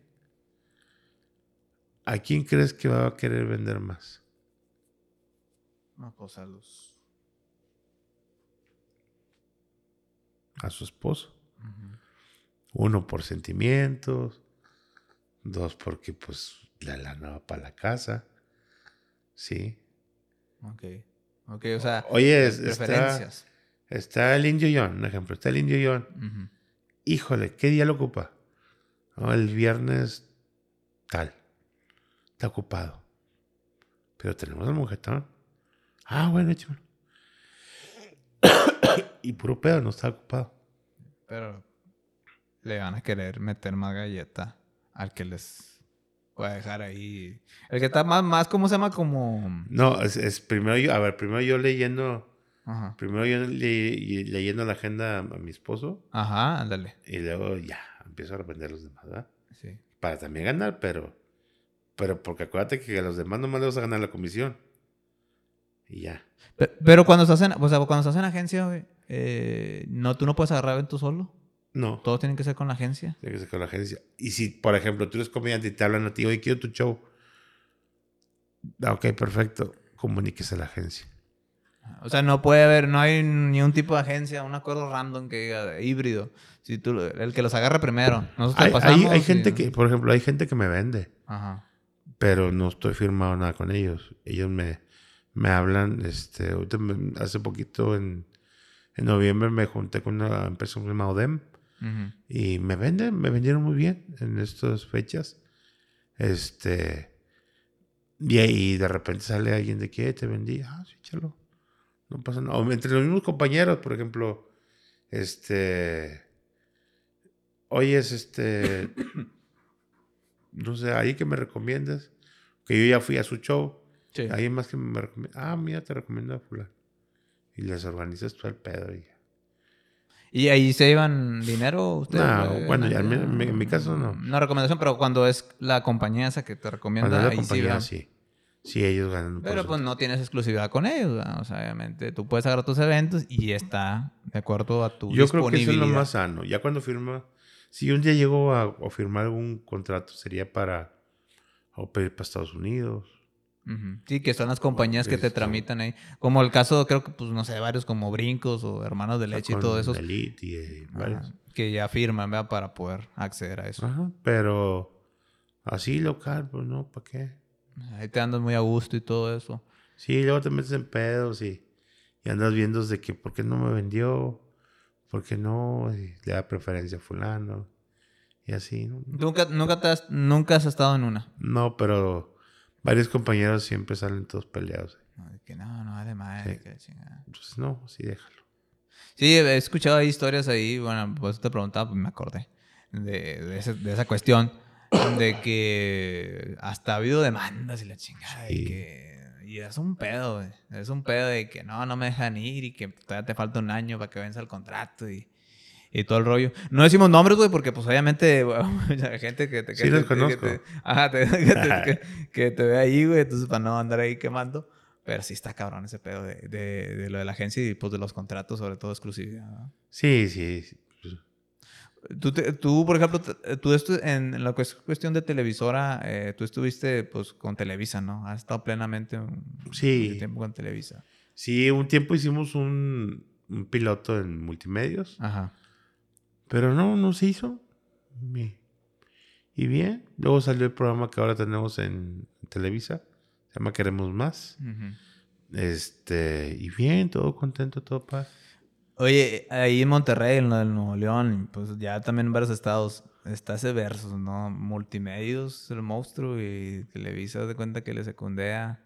¿A quién crees que va a querer vender más? Una cosa a los. A su esposo. Uno por sentimientos. Dos porque pues la lana va para la casa. Sí. Ok. Ok, o sea. Oye, está, está, el indio John, un ejemplo. Está el indio John. Híjole, ¿qué día lo ocupa? El viernes tal. Está ocupado. Pero tenemos al monjetón. Ah, bueno, échame. y puro pedo, no está ocupado. Pero le van a querer meter más galleta al que les voy a dejar ahí. El que está más, más ¿cómo se llama? Como. No, es, primero yo, a ver, primero yo leyendo. Ajá. Primero yo leyendo la agenda a, mi esposo. Ajá, ándale. Y luego ya, empiezo a arrepender los demás, ¿verdad? Sí. Para también ganar, pero. Pero porque acuérdate que a los demás nomás les vas a ganar la comisión. Y ya. Pero, cuando estás en, o sea, cuando estás en agencia, eh, no, tú no puedes agarrar eventos solo. No. Todo tiene que ser con la agencia. Tiene que ser con la agencia. Y si, por ejemplo, tú eres comediante y te hablan a ti, oye, quiero tu show. Ah, ok, perfecto. Comuníquese a la agencia. O sea, no puede haber, no hay ni un tipo de agencia, un acuerdo random que diga híbrido. Si tú, el que los agarre primero. Nosotros hay, pasamos hay, gente que, por ejemplo, hay gente que me vende. Ajá. Pero no estoy firmado nada con ellos. Ellos me, me hablan, este, hace poquito en, en, noviembre me junté con una empresa llamada Odem y me venden, me vendieron muy bien en estas fechas. Este, Y ahí de repente sale alguien de que te vendí. Ah, sí, chalo. No pasa nada. O entre los mismos compañeros, por ejemplo, este. Oyes, este. no sé, ahí que me recomiendas. Que yo ya fui a su show. Sí. Más que me recomienda. Ah, mira, te recomiendo a fulano. Y les organizas todo el pedo. Y, ¿Y ahí se llevan dinero ustedes? No, bueno, ya en mi, caso no. No recomendación, pero cuando es la compañía esa que te recomienda, cuando es la compañía, sí. Sí, ellos ganan. Pero pues no tienes exclusividad con ellos, o sea, obviamente. Tú puedes agarrar tus eventos y está de acuerdo a tu Yo creo que eso es lo más sano. Ya cuando firma, si un día llego a, firmar algún contrato, sería para, o pedir para Estados Unidos. Sí, que son las compañías que te tramitan ahí. Como el caso, creo que, pues, no sé, varios como Brincos o Hermanos de Leche y todo eso. Elite y, eh, varios. que ya firman, ¿verdad? Para poder acceder a eso. Ajá, pero así local, pues no, ¿para qué? Ahí te andas muy a gusto y todo eso. Sí, luego te metes en pedos y, y andas viendo de que por qué no me vendió, por qué no, le da preferencia a fulano y así. ¿Nunca, nunca, has, ¿Nunca has estado en una? No, pero varios compañeros siempre salen todos peleados. No, que no, no, además. Sí. Entonces, no, sí, déjalo. Sí, he escuchado historias ahí, bueno, pues te preguntaba, pues me acordé de, de esa cuestión de que hasta ha habido demandas y la chingada. Y, que, y es un pedo, güey. Es un pedo de que no, no me dejan ir y que todavía te falta un año para que venza el contrato y, y todo el rollo. No decimos nombres, güey, porque pues obviamente mucha gente que te... Que, sí, los conozco. ajá, que, te ve ahí, güey, entonces para no andar ahí quemando. Pero sí está cabrón ese pedo de, de, de, lo de la agencia y pues de los contratos, sobre todo exclusividad. Sí, sí. Tú, tú, por ejemplo, tú en, en la cuestión de televisora, eh, tú estuviste pues con Televisa, ¿no? Has estado plenamente un, sí. tiempo con Televisa. Sí, un tiempo hicimos un, un, piloto en multimedios. Ajá. Pero no, no se hizo. Y bien, luego salió el programa que ahora tenemos en Televisa. Se llama Queremos Más. Este, y bien, todo contento, todo paz. Oye, ahí en Monterrey, en Nuevo León, pues ya también en varios estados, está ese verso, ¿no? Multimedios, el monstruo, y Televisa de cuenta que le secundea.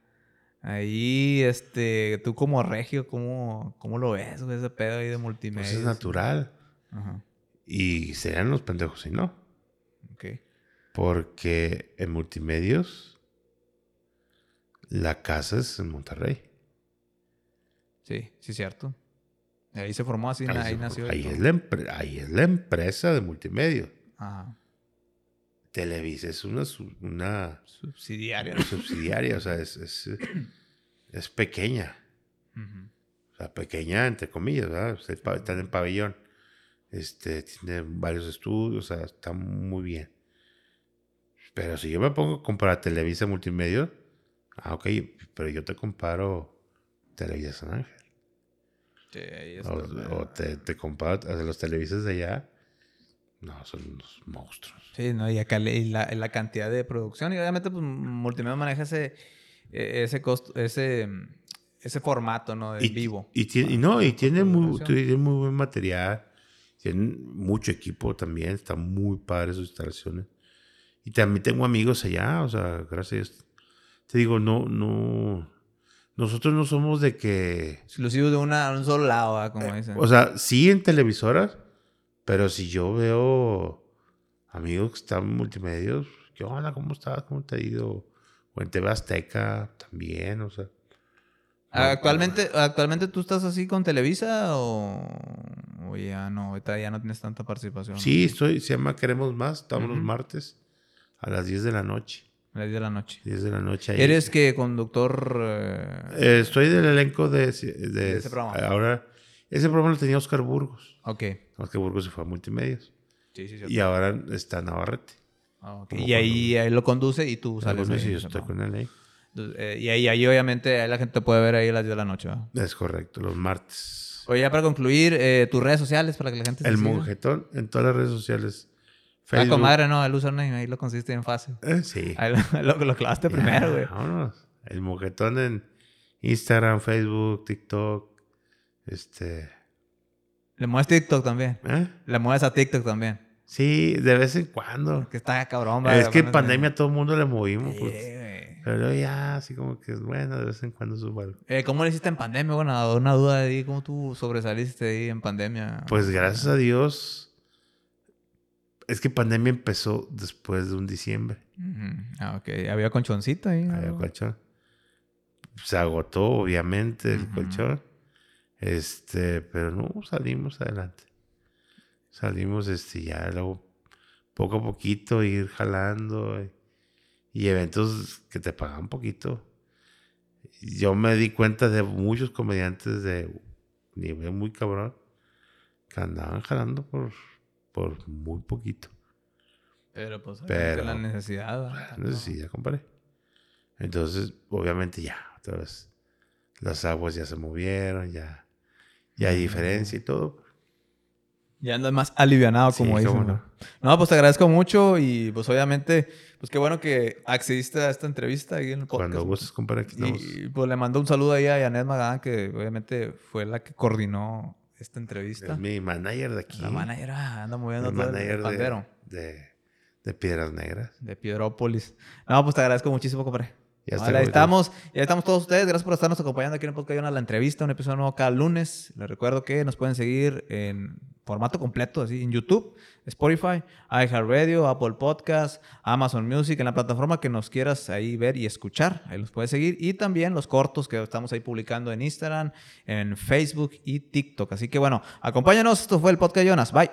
Ahí, este, tú como regio, ¿cómo, cómo lo ves, ese pedo ahí de multimedios? Pues es natural. Y serían los pendejos si no. Ok. Porque en multimedios, la casa es en Monterrey. Sí, sí, cierto. Ahí se formó así, ahí, nació. Ahí es, la ahí es la empresa de multimedia. Ajá. Televisa es una, una subsidiaria. subsidiaria, o sea, es, es, pequeña. O sea, pequeña entre comillas, ¿verdad? Están en pabellón. Este, tiene varios estudios, o sea, está muy bien. Pero si yo me pongo a comparar Televisa Multimedia, ah, ok, pero yo te comparo Televisa San Ángel o, te, te comparas los televisores de allá. No, son unos monstruos. Sí, ¿no? Y acá y la, la, cantidad de producción. Y obviamente, pues, Multimedia maneja ese, e, ese costo, ese, ese formato, ¿no? De vivo. Y, tiene, y no, y tiene muy, tiene muy buen material. Tiene mucho equipo también. Están muy padres sus instalaciones. Y también tengo amigos allá, o sea, gracias. Te digo, no, no, nosotros no somos de que... Exclusivo de una, un solo lado, como eh, dicen. O sea, sí en televisoras, pero si yo veo amigos que están en multimedios, ¿qué onda? ¿Cómo estás? ¿Cómo te ha ido? O en TV Azteca también, o sea. ¿Actualmente, ¿Actualmente tú estás así con Televisa o, o ya no? ya no tienes tanta participación. Sí, estoy, se llama Queremos Más, estamos los martes a las 10 de la noche. A las 10 de la noche. 10 de la noche. ¿Eres que conductor? Eh, eh, estoy del elenco de, ese programa. Ahora, ese programa lo tenía Oscar Burgos. Ok. Oscar Burgos se fue a multimedios. Sí, sí, sí. Y ahora está Navarrete. Ah, y ahí, ahí, lo conduce y tú sales. Ahí, yo estoy con él ahí. Eh, y ahí, ahí, obviamente la gente puede ver ahí a las 10 de la noche. Es correcto, los martes. Oye, ya para concluir, tus redes sociales para que la gente El Monjetón en todas las redes sociales. Facebook. Ah, comadre, no, el username ahí lo consiste en fácil. Eh, sí. Ahí lo, lo, clavaste primero, güey. Vámonos. El mojetón en Instagram, Facebook, TikTok. Este. ¿Le mueves TikTok también? ¿Eh? ¿Le mueves a TikTok también? Sí, de vez en cuando. Que está cabrón, güey. Es que en pandemia todo el mundo le movimos. pues. Pero ya, así como que es bueno, de vez en cuando subo algo. Eh, ¿Cómo le hiciste en pandemia? Bueno, una duda de ahí, ¿cómo tú sobresaliste ahí en pandemia? Pues gracias a Dios. Es que pandemia empezó después de un diciembre. Ah, ok. ¿Había colchoncito ahí? Había colchón. Se agotó, obviamente, el colchón. Este, pero no, salimos adelante. Salimos, este, ya luego, poco a poquito, ir jalando. Y, y eventos que te pagan poquito. Yo me di cuenta de muchos comediantes de nivel muy cabrón que andaban jalando por, por muy poquito. Pero pues Pero, la necesidad. La necesidad, compadre. Entonces, obviamente ya, otra vez, las aguas ya se movieron, ya, ya hay diferencia y todo. Ya andas más alivianado, como sí, No. no, pues te agradezco mucho y pues obviamente, pues qué bueno que accediste a esta entrevista ahí en el podcast. Cuando gustes, compadre, aquí estamos. Y pues le mando un saludo ahí a Janet Magán, que obviamente fue la que coordinó esta entrevista. Es mi manager de aquí. La manager ah, anda moviendo todo el De, de, Piedras Negras. De Piedrópolis. No, pues te agradezco muchísimo, compadre. Ya ahí estamos, ya estamos todos ustedes. Gracias por estarnos acompañando aquí en el podcast a la entrevista, un episodio nuevo cada lunes. Les recuerdo que nos pueden seguir en formato completo, así en YouTube, Spotify, iHeartRadio, Apple Podcast, Amazon Music, en la plataforma que nos quieras ahí ver y escuchar. Ahí los puedes seguir. Y también los cortos que estamos ahí publicando en Instagram, en Facebook y TikTok. Así que bueno, acompáñanos. Esto fue el podcast Jonas. Bye.